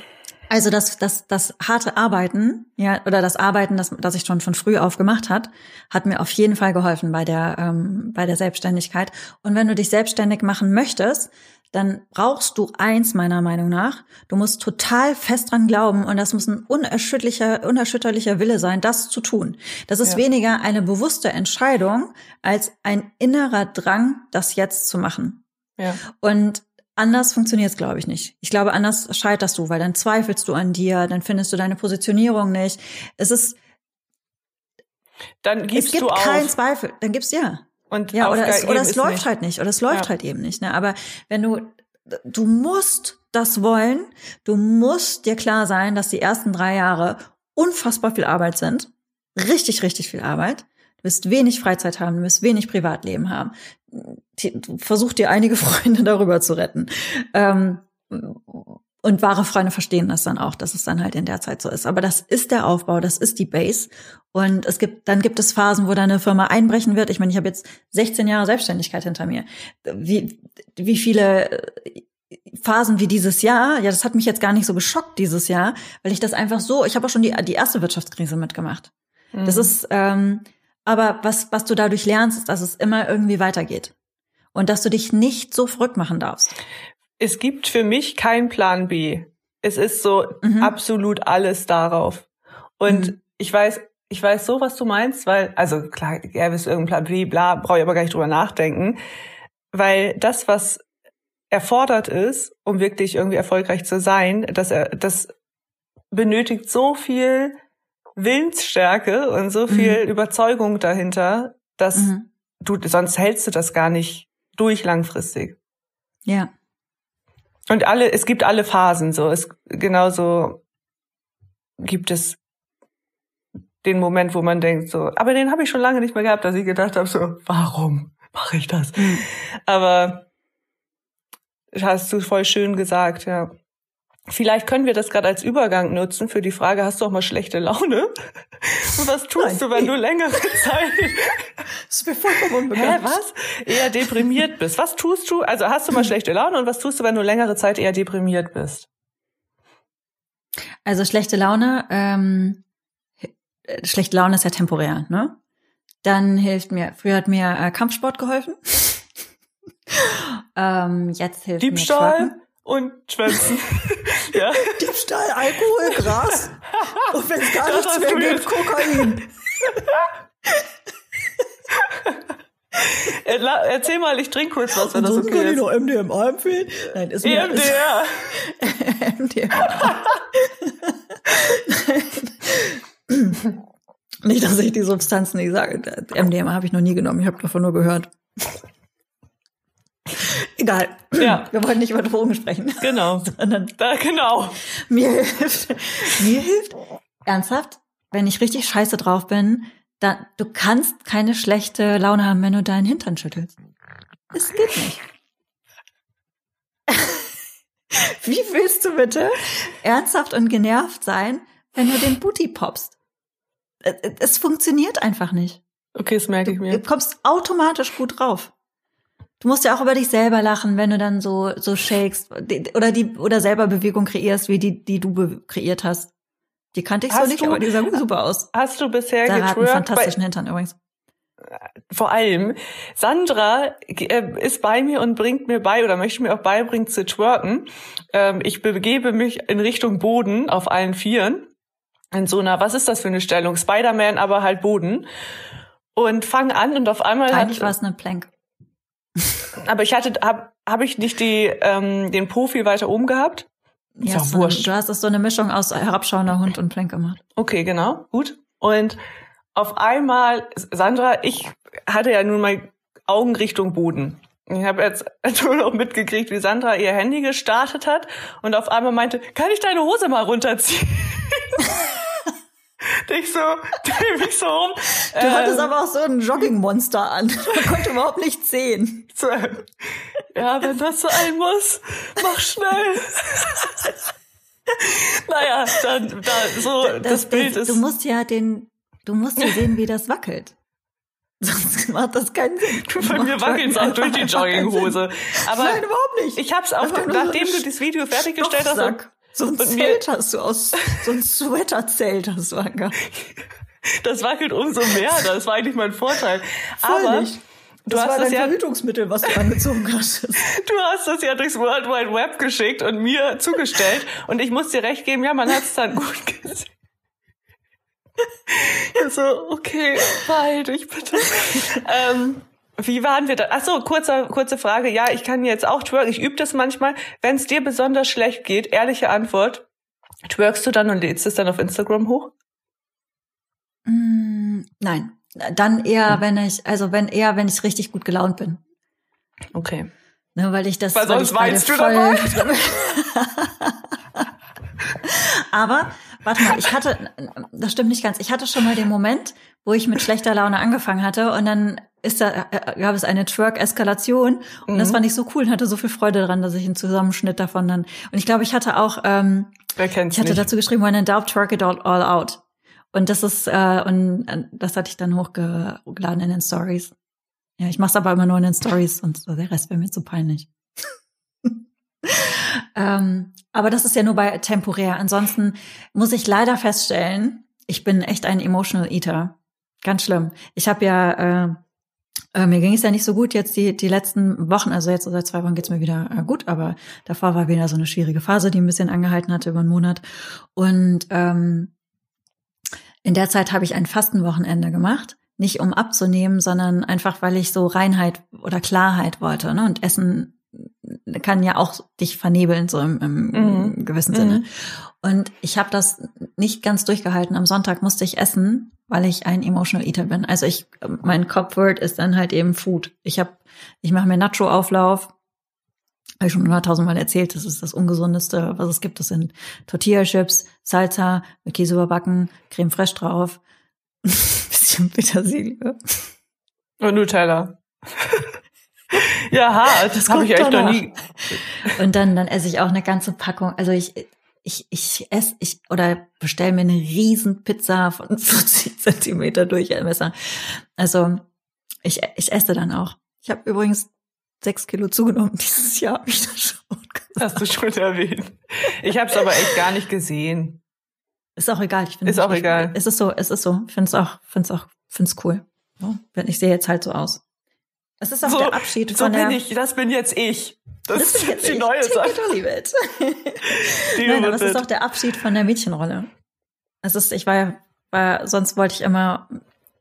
Also das, das, das harte Arbeiten, ja, oder das Arbeiten, das, das ich schon von früh auf gemacht hat, hat mir auf jeden Fall geholfen bei der, ähm, bei der Selbstständigkeit. Und wenn du dich selbstständig machen möchtest, dann brauchst du eins meiner Meinung nach. Du musst total fest dran glauben und das muss ein unerschütterlicher, unerschütterlicher Wille sein, das zu tun. Das ist Ja. weniger eine bewusste Entscheidung als ein innerer Drang, das jetzt zu machen. Ja. Und anders funktioniert es, glaube ich, nicht. Ich glaube, anders scheiterst du, weil dann zweifelst du an dir, dann findest du deine Positionierung nicht. Es ist. Dann gibst es gibt du auf. keinen Zweifel. Dann gibst ja. Und ja, oder es, oder es läuft nicht. halt nicht, oder es läuft ja. halt eben nicht. Ne? Aber wenn du, du musst das wollen, du musst dir klar sein, dass die ersten drei Jahre unfassbar viel Arbeit sind, richtig, richtig viel Arbeit. Du wirst wenig Freizeit haben, du wirst wenig Privatleben haben. Versuch dir einige Freunde darüber zu retten. Ähm, und wahre Freunde verstehen das dann auch, dass es dann halt in der Zeit so ist. Aber das ist der Aufbau, das ist die Base. Und es gibt, dann gibt es Phasen, wo deine Firma einbrechen wird. Ich meine, ich habe jetzt 16 Jahre Selbstständigkeit hinter mir. Wie, wie viele Phasen wie dieses Jahr, ja, das hat mich jetzt gar nicht so geschockt dieses Jahr, weil ich das einfach so, ich habe auch schon die, die erste Wirtschaftskrise mitgemacht. Mhm. Das ist, ähm, aber was, was du dadurch lernst, ist, dass es immer irgendwie weitergeht. Und dass du dich nicht so verrückt machen darfst es gibt für mich keinen Plan B. Es ist so mhm. absolut alles darauf. Und mhm. ich weiß, ich weiß so, was du meinst, weil, also klar, gäbe es irgendeinen Plan B, bla, brauche ich aber gar nicht drüber nachdenken. Weil das, was erfordert ist, um wirklich irgendwie erfolgreich zu sein, das, das benötigt so viel Willensstärke und so viel mhm. Überzeugung dahinter, dass mhm. du, sonst hältst du das gar nicht durch langfristig. Ja. Und alle, es gibt alle Phasen so. Es genauso gibt es den Moment, wo man denkt so, aber den habe ich schon lange nicht mehr gehabt, dass ich gedacht habe so, warum mache ich das? Mhm. Aber hast du voll schön gesagt, ja. Vielleicht können wir das gerade als Übergang nutzen für die Frage, hast du auch mal schlechte Laune? Und was tust Nein, du, wenn du längere Zeit das ist mir vollkommen unbekannt. Hä, was? Eher deprimiert bist. Was tust du? Also hast du mal schlechte Laune und was tust du, wenn du längere Zeit eher deprimiert bist? Also schlechte Laune, ähm, schlechte Laune ist ja temporär, ne? Dann hilft mir, früher hat mir äh, Kampfsport geholfen. ähm, jetzt hilft Diebstahl? mir Twerken und Schwänzen. ja. Diebstahl, Alkohol, Gras. Und wenn es gar das nichts mehr gibt, Kokain. Erzähl mal, ich trinke kurz was, wenn das okay kann ist. ich noch MDMA empfehlen? Nein, ist mir EMDR. MDMA. nicht, dass ich die Substanzen nicht sage. MDMA habe ich noch nie genommen. Ich habe davon nur gehört. Egal. Ja. Wir wollen nicht über Drogen sprechen. Genau. Sondern da, genau. Mir hilft, mir hilft ernsthaft, wenn ich richtig scheiße drauf bin, dann, du kannst keine schlechte Laune haben, wenn du deinen Hintern schüttelst. Es geht nicht. Wie willst du bitte ernsthaft und genervt sein, wenn du den Booty poppst? Es funktioniert einfach nicht. Okay, das merke ich mir. Du kommst automatisch gut drauf. Du musst ja auch über dich selber lachen, wenn du dann so so shakest oder die oder selber Bewegung kreierst, wie die die du kreiert hast. Die kannte ich hast so nicht, du, aber die sah super aus. Hast du bisher Sarah hat einen fantastischen Hintern übrigens. Vor allem, Sandra äh, ist bei mir und bringt mir bei oder möchte mir auch beibringen zu twerken. Ähm, ich begebe mich in Richtung Boden auf allen Vieren. In so einer, was ist das für eine Stellung? Spider-Man, aber halt Boden. Und fang an und auf einmal Eigentlich war es eine Plank. Aber ich hatte, hab, hab ich nicht die, ähm, den viel weiter oben gehabt? Ja, ist wurscht. du hast es so eine Mischung aus herabschauender Hund und Plank gemacht. Okay, genau, gut. Und auf einmal, Sandra, ich hatte ja nun mal Augen Richtung Boden. Ich habe jetzt nur noch mitgekriegt, wie Sandra ihr Handy gestartet hat und auf einmal meinte, kann ich deine Hose mal runterziehen? ich so, dreh mich so um. Du ähm, hattest aber auch so ein Joggingmonster an. Man konnte überhaupt nichts sehen. So, ja, wenn das sein muss, mach schnell. naja, dann, da, so, das, das Bild ist. Du musst ja den, du musst ja sehen, wie das wackelt. Sonst macht das keinen Sinn. Bei mir wackelt es auch durch die Jogginghose. Aber Nein, überhaupt nicht. Ich hab's auch, nachdem so du das Video fertiggestellt hast. So ein Zelt hast du aus, so ein Sweater-Zelt hast du angehabt. Das wackelt umso mehr. Das war eigentlich mein Vorteil. Voll Aber nicht. Du das hast war das dein ja, Verhütungsmittel, was du angezogen hast. du hast das ja durchs World Wide Web geschickt und mir zugestellt. Und ich muss dir recht geben, ja, man hat es dann gut gesehen. so, okay, halt dich bitte. ähm, Wie waren wir da? Ach so, kurze, kurze Frage. Ja, ich kann jetzt auch twerken. Ich übe das manchmal. Wenn es dir besonders schlecht geht, ehrliche Antwort, twerkst du dann und lädst es dann auf Instagram hoch? Mm, nein. Dann eher, hm. wenn ich, also wenn eher, wenn ich richtig gut gelaunt bin. Okay. Ne, weil ich das. Weil sonst weinst du dabei. Aber, warte mal, ich hatte, das stimmt nicht ganz. Ich hatte schon mal den Moment, wo ich mit schlechter Laune angefangen hatte und dann ist da, äh, gab es eine Twerk-Eskalation und mhm. das fand ich so cool und hatte so viel Freude daran, dass ich einen Zusammenschnitt davon dann. Und ich glaube, ich hatte auch, ähm, ich hatte nicht? dazu geschrieben, when in doubt, twerk it all, all out. Und das ist, äh, und äh, das hatte ich dann hochgeladen in den Stories. Ja, ich mache es aber immer nur in den Stories und der Rest wäre mir zu peinlich. ähm, aber das ist ja nur bei temporär. Ansonsten muss ich leider feststellen, ich bin echt ein Emotional Eater. Ganz schlimm. Ich habe ja, äh, äh, mir ging es ja nicht so gut jetzt die, die letzten Wochen, also jetzt seit zwei Wochen geht's mir wieder äh, gut, aber davor war wieder so eine schwierige Phase, die ein bisschen angehalten hatte über einen Monat. Und ähm, in der Zeit habe ich ein Fastenwochenende gemacht nicht um abzunehmen, sondern einfach, weil ich so Reinheit oder Klarheit wollte. Ne? Und Essen kann ja auch dich vernebeln, so im, im mhm. gewissen Sinne. Mhm. Und ich habe das nicht ganz durchgehalten. Am Sonntag musste ich essen, weil ich ein Emotional Eater bin. Also ich, mein Copword ist dann halt eben Food. Ich habe, ich mache mir Nacho-Auflauf. Habe ich schon hunderttausendmal erzählt, das ist das Ungesundeste, was es gibt. Das sind Tortilla-Chips, Salsa mit Käse überbacken, Creme fraiche drauf, bisschen Petersilie. Und Nutella. ja, hart. Das habe ich echt noch nie. Und dann, dann esse ich auch eine ganze Packung. Also ich, ich, ich esse, ich, oder bestelle mir eine riesen Pizza von 40 Zentimeter Durchmesser. Also ich, ich esse dann auch. Ich habe übrigens sechs Kilo zugenommen dieses Jahr. Hab ich das schon Hast du schon erwähnt. Ich habe es aber echt gar nicht gesehen. Ist auch egal. Ich finde ist auch ich, egal. Es ist so, es ist so. Ich finde es auch, finde es auch, finde es cool. Ja, ich sehe jetzt halt so aus. Es ist auch so, der Abschied so von der. bin ich. Das bin jetzt ich. Das, das ist jetzt die ich. neue Take Sache. it leave it. Nein, aber es ist auch der Abschied von der Mädchenrolle. Es ist, ich war ja, war, sonst wollte ich immer,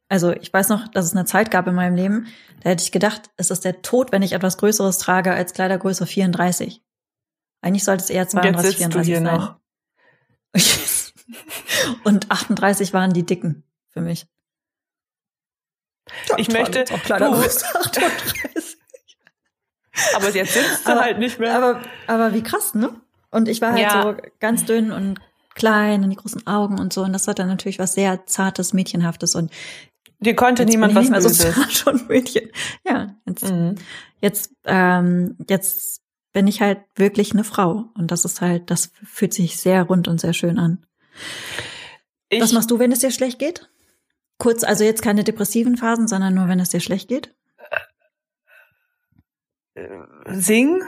also ich weiß noch, dass es eine Zeit gab in meinem Leben, da hätte ich gedacht, es ist der Tod, wenn ich etwas Größeres trage als Kleidergröße 34. Eigentlich sollte es eher 32, 34 sein. Noch. Und 38 waren die dicken für mich. Ja, ich möchte auch kleiner du, 38. aber jetzt sitzt du halt nicht mehr. Aber, aber wie krass, ne? Und ich war halt Ja. so ganz dünn und klein und die großen Augen und so. Und das hat dann natürlich was sehr zartes, mädchenhaftes. Und Dir konnte jetzt niemand bin ich was mehr so zart und Mädchen. Ja, jetzt, Mhm. jetzt, ähm, jetzt bin ich halt wirklich eine Frau. Und das ist halt, das fühlt sich sehr rund und sehr schön an. Ich, Was machst du, wenn es dir schlecht geht? Kurz, also jetzt keine depressiven Phasen, sondern nur, wenn es dir schlecht geht? sing,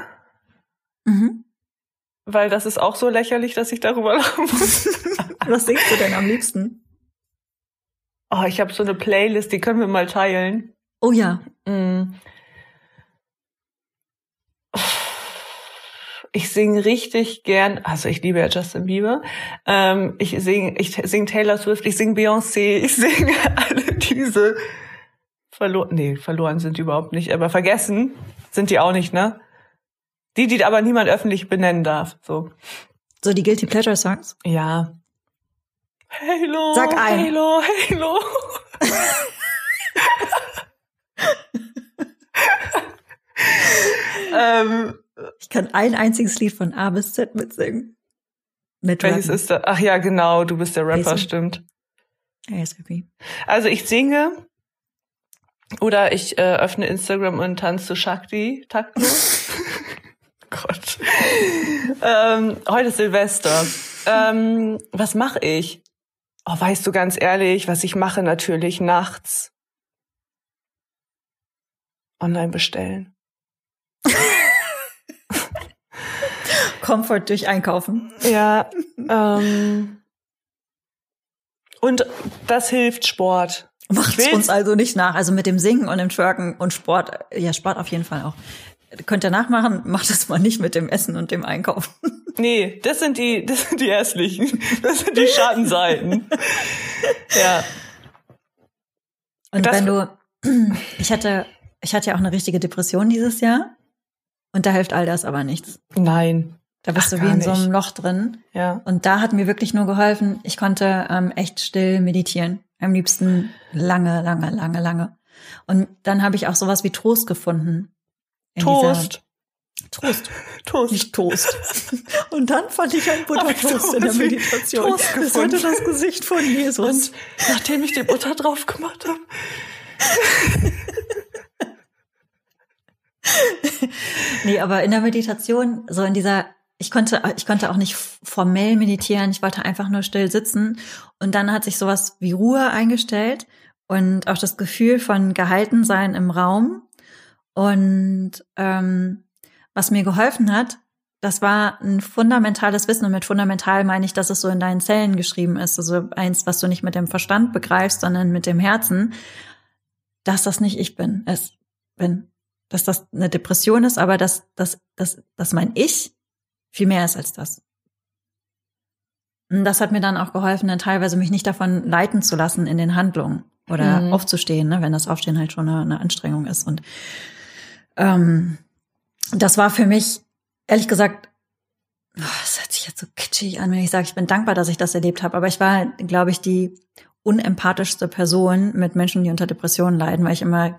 Mhm. weil das ist auch so lächerlich, dass ich darüber lachen muss. Was singst du denn am liebsten? Oh, ich habe so eine Playlist, die können wir mal teilen. Oh ja. Mm. Ich singe richtig gern, also ich liebe ja Justin Bieber. Ähm, ich singe ich sing Taylor Swift, ich singe Beyoncé, ich singe alle diese verloren, nee, verloren sind die überhaupt nicht, aber vergessen sind die auch nicht, ne? Die, die aber niemand öffentlich benennen darf, so. So die Guilty Pleasure Songs? Ja. Halo. Sag ein. Halo, Halo. ähm, Ich kann ein einziges Lied von A bis Z mitsingen. Mit welches Rappen. ist da? Ach ja, genau, du bist der Rapper, ASAP. stimmt. ASAP. Also ich singe oder ich äh, öffne Instagram und tanze zu Shakti taktlos. Gott. ähm, heute ist Silvester. Ähm, was mache ich? Oh, weißt du ganz ehrlich, was ich mache natürlich nachts? Online bestellen. Comfort durch Einkaufen. Ja. ähm, und das hilft Sport. Will's- uns also nicht nach. Also mit dem Singen und dem Twerken und Sport. Ja, Sport auf jeden Fall auch. Könnt ihr nachmachen, macht es mal nicht mit dem Essen und dem Einkaufen. Nee, das sind die, das sind die hässlichen. Das sind die Schattenseiten. ja. Und Das- wenn du, ich hatte ich hatte ja auch eine richtige Depression dieses Jahr. Und da hilft all das aber nichts. Nein. Da bist Ach, du wie in so einem nicht. Loch drin. Ja. Und da hat mir wirklich nur geholfen, ich konnte ähm, echt still meditieren. Am liebsten lange, lange, lange, lange. Und dann habe ich auch sowas wie Trost gefunden. Dieser, Trost, Toast. nicht Toast. Und dann fand ich ein Buttertoast in der Meditation. Toast Das hatte das Gesicht von Jesus. Und nachdem ich die Butter drauf gemacht habe. Nee, aber in der Meditation, so in dieser, ich konnte, ich konnte auch nicht formell meditieren, ich wollte einfach nur still sitzen. Und dann hat sich sowas wie Ruhe eingestellt und auch das Gefühl von gehalten sein im Raum. Und ähm, was mir geholfen hat, das war ein fundamentales Wissen. Und mit fundamental meine ich, dass es so in deinen Zellen geschrieben ist. Also eins, was du nicht mit dem Verstand begreifst, sondern mit dem Herzen, dass das nicht ich bin, es bin dass das eine Depression ist, aber dass, dass, dass, dass mein Ich viel mehr ist als das. Und das hat mir dann auch geholfen, dann teilweise mich nicht davon leiten zu lassen in den Handlungen oder Mhm. aufzustehen, ne, wenn das Aufstehen halt schon eine, eine Anstrengung ist. Und ähm, das war für mich, ehrlich gesagt, oh, das hört sich jetzt so kitschig an, wenn ich sage, ich bin dankbar, dass ich das erlebt habe. Aber ich war, glaube ich, die unempathischste Person mit Menschen, die unter Depressionen leiden, weil ich immer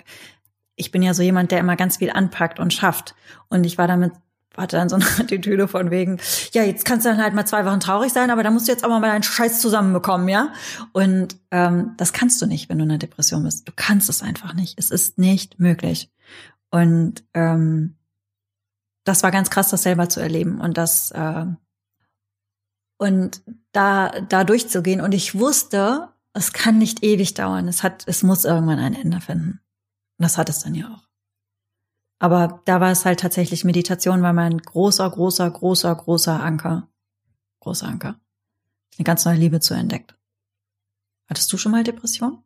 ich bin ja so jemand, der immer ganz viel anpackt und schafft. Und ich war damit, hatte dann so eine Attitüde von wegen, ja, jetzt kannst du dann halt mal zwei Wochen traurig sein, aber da musst du jetzt auch mal deinen Scheiß zusammenbekommen, ja? Und ähm, das kannst du nicht, wenn du in einer Depression bist. Du kannst es einfach nicht. Es ist nicht möglich. Und ähm, das war ganz krass, das selber zu erleben und das äh, und da da durchzugehen. Und ich wusste, es kann nicht ewig dauern. Es hat, es muss irgendwann ein Ende finden. Und das hat es dann ja auch. Aber da war es halt tatsächlich Meditation, war mein großer, großer, großer, großer Anker. Großer Anker. Eine ganz neue Liebe zu entdeckt. Hattest du schon mal Depression?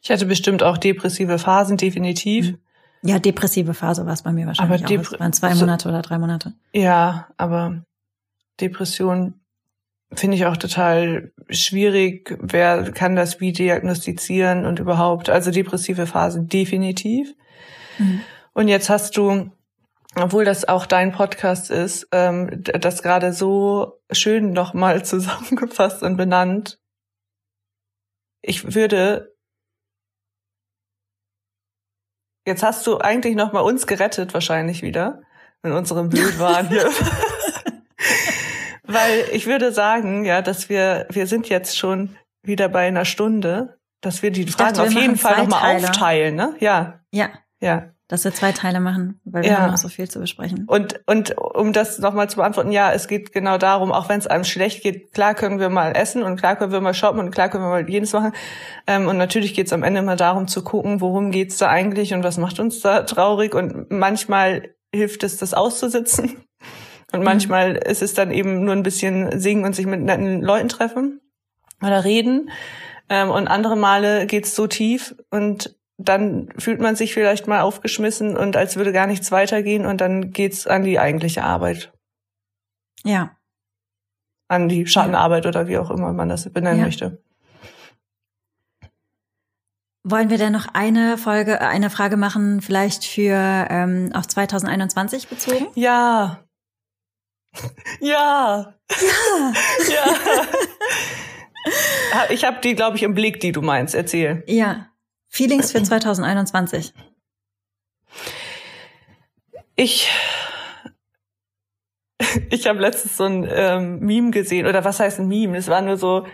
Ich hatte bestimmt auch depressive Phasen, definitiv. Mhm. Ja, depressive Phase war es bei mir wahrscheinlich Aber auch. Es waren zwei so- Monate oder drei Monate. Ja, aber Depression finde ich auch total schwierig. Wer kann das wie diagnostizieren und überhaupt? Also depressive Phasen definitiv. Mhm. Und jetzt hast du, obwohl das auch dein Podcast ist, ähm, das gerade so schön nochmal zusammengefasst und benannt. Ich würde Jetzt hast du eigentlich noch mal uns gerettet, wahrscheinlich wieder, in unserem Bild waren hier. Weil ich würde sagen, ja, dass wir, wir sind jetzt schon wieder bei einer Stunde, dass wir die Fragen dachte, wir auf jeden Fall nochmal Teile. aufteilen, ne? Ja, Ja, ja. Dass wir zwei Teile machen, weil wir Ja. haben noch so viel zu besprechen. Und, und um das nochmal zu beantworten, ja, es geht genau darum, auch wenn es einem schlecht geht, klar können wir mal essen und klar können wir mal shoppen und klar können wir mal jenes machen. Ähm, und natürlich geht es am Ende immer darum zu gucken, worum geht's da eigentlich und was macht uns da traurig. Und manchmal hilft es, das auszusitzen. Und manchmal ist es dann eben nur ein bisschen singen und sich mit netten Leuten treffen oder reden. Ähm, und andere Male geht's so tief und dann fühlt man sich vielleicht mal aufgeschmissen und als würde gar nichts weitergehen und dann geht's an die eigentliche Arbeit, Ja. an die Schattenarbeit oder wie auch immer man das benennen Ja. möchte. Wollen wir denn noch eine Folge, äh, eine Frage machen, vielleicht für ähm, auf 2021 bezogen? Ja. Ja. Ja. Ja. ich habe die, glaube ich, im Blick, die du meinst. Erzähl. Ja. Feelings für 2021. Ich ich habe letztens so ein ähm, Meme gesehen oder was heißt ein Meme? Es war nur so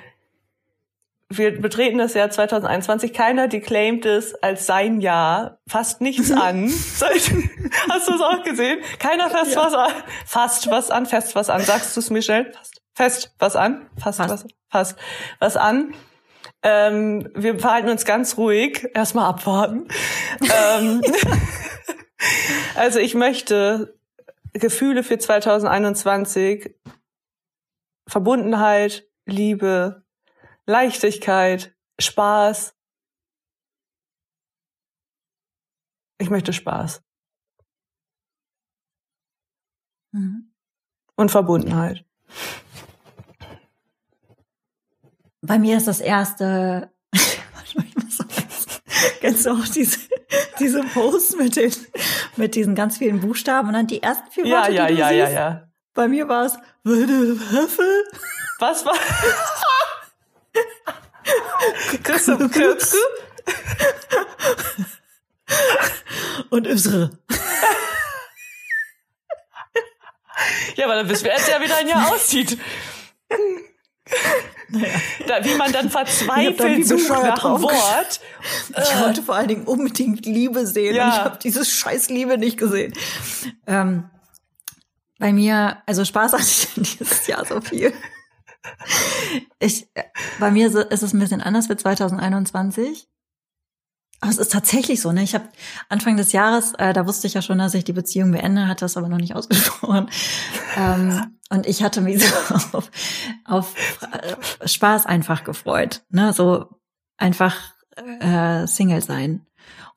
wir betreten das Jahr 2021. Keiner declaimt es als sein Jahr. Fasst nichts an. Hast du es auch gesehen? Keiner fasst Ja. was an. Fasst was an, fest was an. Sagst du es mir schnell? Fast. Fest was an. Fast Fast. was. Fast was an. Ähm, wir verhalten uns ganz ruhig. Erstmal abwarten. ähm, also ich möchte Gefühle für 2021, Verbundenheit, Liebe, Leichtigkeit, Spaß. Ich möchte Spaß Mhm. und Verbundenheit. Bei mir ist das erste, Warte mal, ich muss so- kennst du auch diese, diese Posts mit den, mit diesen ganz vielen Buchstaben und dann die ersten vier Ja, Worte, ja, die du ja, siehst. ja, ja. Bei mir war es, würde Höffel, Was war? Christoph Kürz. und Ösre. Ja, aber dann wissen wir jetzt ja, wie dein Jahr aussieht. Da, wie man dann verzweifelt dann sucht nach einem Wort. Ich wollte vor allen Dingen unbedingt Liebe sehen Ja. und ich habe dieses scheiß Liebe nicht gesehen. Ähm, bei mir, also Spaß hatte ich dieses Jahr so viel. Ich, äh, bei mir ist es ein bisschen anders für 2021. Aber es ist tatsächlich so, ne? Ich habe Anfang des Jahres, äh, da wusste ich ja schon, dass ich die Beziehung beende, hatte das aber noch nicht ausgesprochen. ähm, und ich hatte mich so auf, auf äh, Spaß einfach gefreut, ne? So einfach äh, Single sein.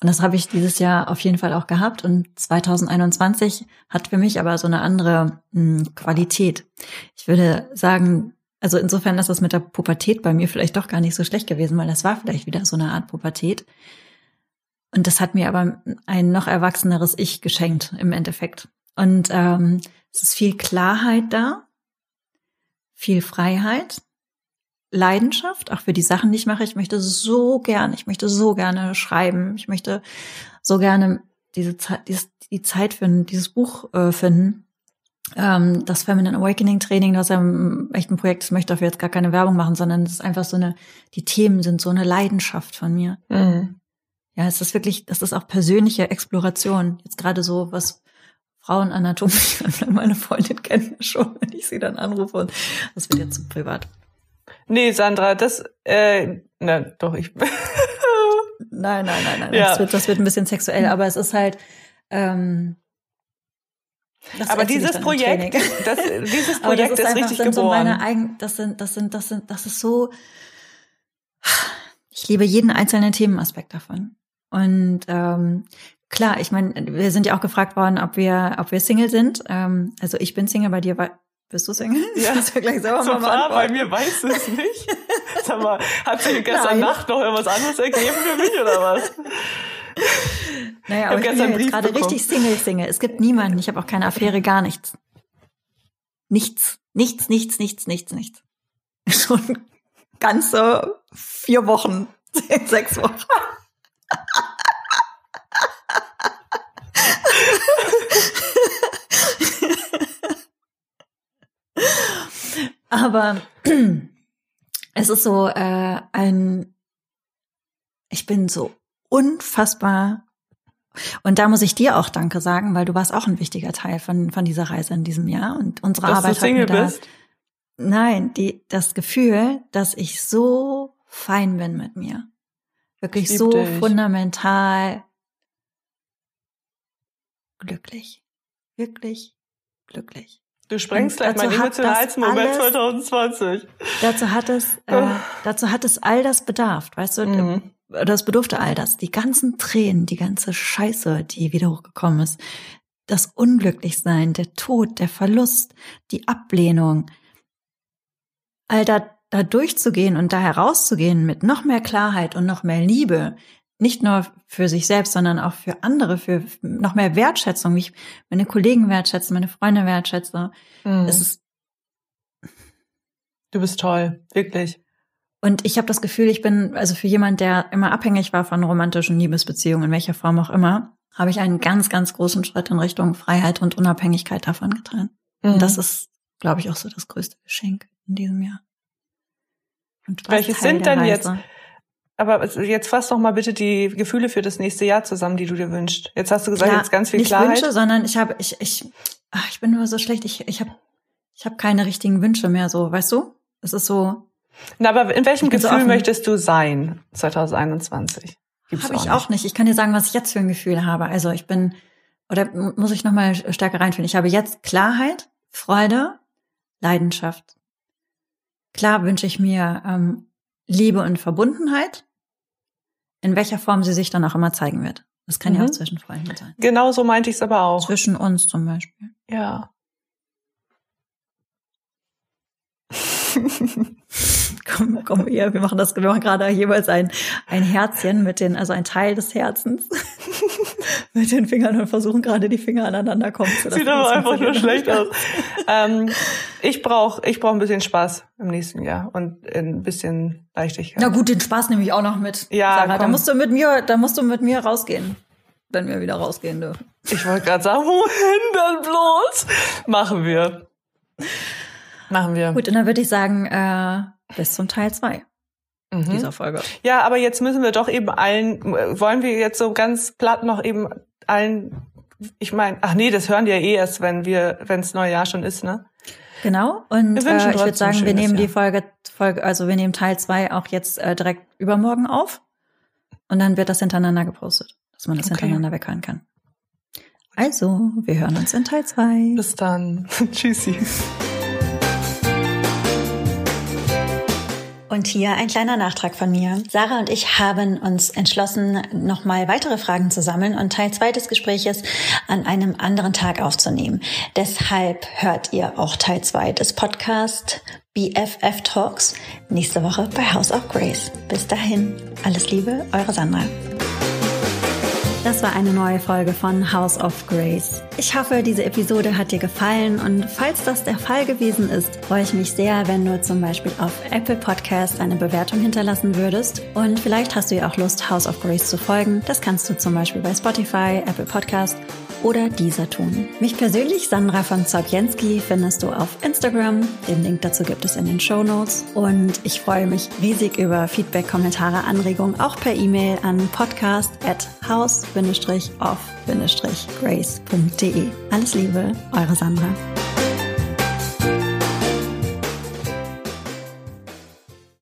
Und das habe ich dieses Jahr auf jeden Fall auch gehabt. Und 2021 hat für mich aber so eine andere mh, Qualität. Ich würde sagen, also insofern ist das mit der Pubertät bei mir vielleicht doch gar nicht so schlecht gewesen, weil das war vielleicht wieder so eine Art Pubertät. Und das hat mir aber ein noch erwachseneres Ich geschenkt im Endeffekt. Und ähm, es ist viel Klarheit da, viel Freiheit, Leidenschaft, auch für die Sachen, die ich mache. Ich möchte so gerne, ich möchte so gerne schreiben. Ich möchte so gerne diese Zeit, die Zeit finden, dieses Buch äh, finden. Ähm, das Feminine Awakening Training, das ist ja echt ein Projekt, das möchte dafür jetzt gar keine Werbung machen, sondern es ist einfach so eine, die Themen sind so eine Leidenschaft von mir. Mhm. Ja, es ist wirklich, das ist auch persönliche Exploration. Jetzt gerade so, was Frauenanatomie, meine Freundin kennt mich schon, wenn ich sie dann anrufe und das wird jetzt zu privat. Nee, Sandra, das, äh, na, doch, ich. Nein, nein, nein, nein. Ja. Das, wird, das wird ein bisschen sexuell, aber es ist halt. Ähm, das aber dieses Projekt, das, dieses Aber das Projekt ist, einfach- richtig sind so geboren. meine eigen, das sind, das sind, das sind, das ist so. Ich liebe jeden einzelnen Themenaspekt davon. Und ähm, klar, ich meine, wir sind ja auch gefragt worden, ob wir, ob wir Single sind. Ähm, also ich bin Single, bei dir war, bist du Single? Ja. Das wir gleich selber so mal klar, bei mir weiß es nicht. Sag mal, hat sich gestern Nein. Nacht noch irgendwas anderes ergeben für mich oder was? Naja, hab aber ich bin ja jetzt gerade richtig Single, Single. Es gibt niemanden. Ich habe auch keine Affäre, gar nichts. Nichts, nichts, nichts, nichts, nichts, nichts. Schon ganze vier Wochen, sechs Wochen. Aber es ist so äh, ein, ich bin so unfassbar und da muss ich dir auch Danke sagen, weil du warst auch ein wichtiger Teil von, von dieser Reise in diesem Jahr und unsere Dass Arbeit du Single da, bist? Nein, die, das Gefühl, dass ich so fein bin mit mir. Wirklich so dich. fundamental glücklich. Wirklich glücklich. Du sprengst gleich meinen emotionalsten Moment alles- 2020. Dazu hat es, äh, dazu hat es all das bedarf, weißt du? Mhm. Das bedurfte all das. Die ganzen Tränen, die ganze Scheiße, die wieder hochgekommen ist. Das Unglücklichsein, der Tod, der Verlust, die Ablehnung. All da, da durchzugehen und da herauszugehen mit noch mehr Klarheit und noch mehr Liebe. Nicht nur für sich selbst, sondern auch für andere, für noch mehr Wertschätzung. wie Ich meine Kollegen wertschätze, meine Freunde wertschätze. Mhm. Es ist Du bist toll, wirklich. Und ich habe das Gefühl, ich bin, also für jemand, der immer abhängig war von romantischen Liebesbeziehungen, in welcher Form auch immer, habe ich einen ganz, ganz großen Schritt in Richtung Freiheit und Unabhängigkeit davon getan. Mhm. Und das ist, glaube ich, auch so das größte Geschenk in diesem Jahr. Und Welches sind denn Reise. jetzt- Aber jetzt fass doch mal bitte die Gefühle für das nächste Jahr zusammen, die du dir wünschst. Jetzt hast du gesagt, Klar, jetzt ganz viel nicht Klarheit. Wünsche, sondern ich habe, ich, ich, ach, ich bin nur so schlecht. Ich, ich habe, ich habe keine richtigen Wünsche mehr. So, weißt du? Es ist so, Na, aber in welchem so Gefühl offen. möchtest du sein 2021? Gibt's Habe ich auch nicht. Ich kann dir sagen, was ich jetzt für ein Gefühl habe. Also ich bin, oder mu- muss ich nochmal stärker reinfinden. Ich habe jetzt Klarheit, Freude, Leidenschaft. Klar wünsche ich mir ähm, Liebe und Verbundenheit, in welcher Form sie sich dann auch immer zeigen wird. Das kann ja Mhm. auch zwischen Freunden sein. Genau so meinte ich es aber auch. Zwischen uns zum Beispiel. Ja. Komm, komm, hier, wir machen das, wir machen gerade jeweils ein, ein Herzchen mit den, also ein Teil des Herzens. mit den Fingern und versuchen gerade die Finger aneinander kommen zu Sieht aber einfach nur schlecht aus. ähm, ich brauche ich brauch ein bisschen Spaß im nächsten Jahr und ein bisschen Leichtigkeit. Na gut, den Spaß nehme ich auch noch mit. Ja, Sarah, da musst du mit mir, da musst du mit mir rausgehen, wenn wir wieder rausgehen dürfen. Ich wollte gerade sagen, wohin denn bloß? Machen wir. Machen wir. Gut, und dann würde ich sagen, äh, bis zum Teil zwei mhm. dieser Folge. Ja, aber jetzt müssen wir doch eben allen, wollen wir jetzt so ganz platt noch eben allen, ich meine, ach nee, das hören die ja eh erst, wenn wir, wenn es Neujahr schon ist, ne? Genau. Und äh, ich würde sagen, wir nehmen die Folge, Folge, also wir nehmen Teil zwei auch jetzt äh, direkt übermorgen auf. Und dann wird das hintereinander gepostet, dass man das okay. hintereinander weghören kann. Also, wir hören uns in Teil zwei. Bis dann. Tschüssi. Und hier ein kleiner Nachtrag von mir. Sarah und ich haben uns entschlossen, nochmal weitere Fragen zu sammeln und Teil 2 des Gespräches an einem anderen Tag aufzunehmen. Deshalb hört ihr auch Teil 2 des Podcasts BFF Talks nächste Woche bei House of Grace. Bis dahin, alles Liebe, eure Sandra. Das war eine neue Folge von House of Grace. Ich hoffe, diese Episode hat dir gefallen und falls das der Fall gewesen ist, freue ich mich sehr, wenn du zum Beispiel auf Apple Podcast eine Bewertung hinterlassen würdest. Und vielleicht hast du ja auch Lust, House of Grace zu folgen. Das kannst du zum Beispiel bei Spotify, Apple Podcast oder dieser tun. Mich persönlich, Sandra von Zaubjenski, findest du auf Instagram. Den Link dazu gibt es in den Show Notes. Und ich freue mich riesig über Feedback, Kommentare, Anregungen, auch per E-Mail an podcast at house-off-grace.de. Alles Liebe, eure Sandra.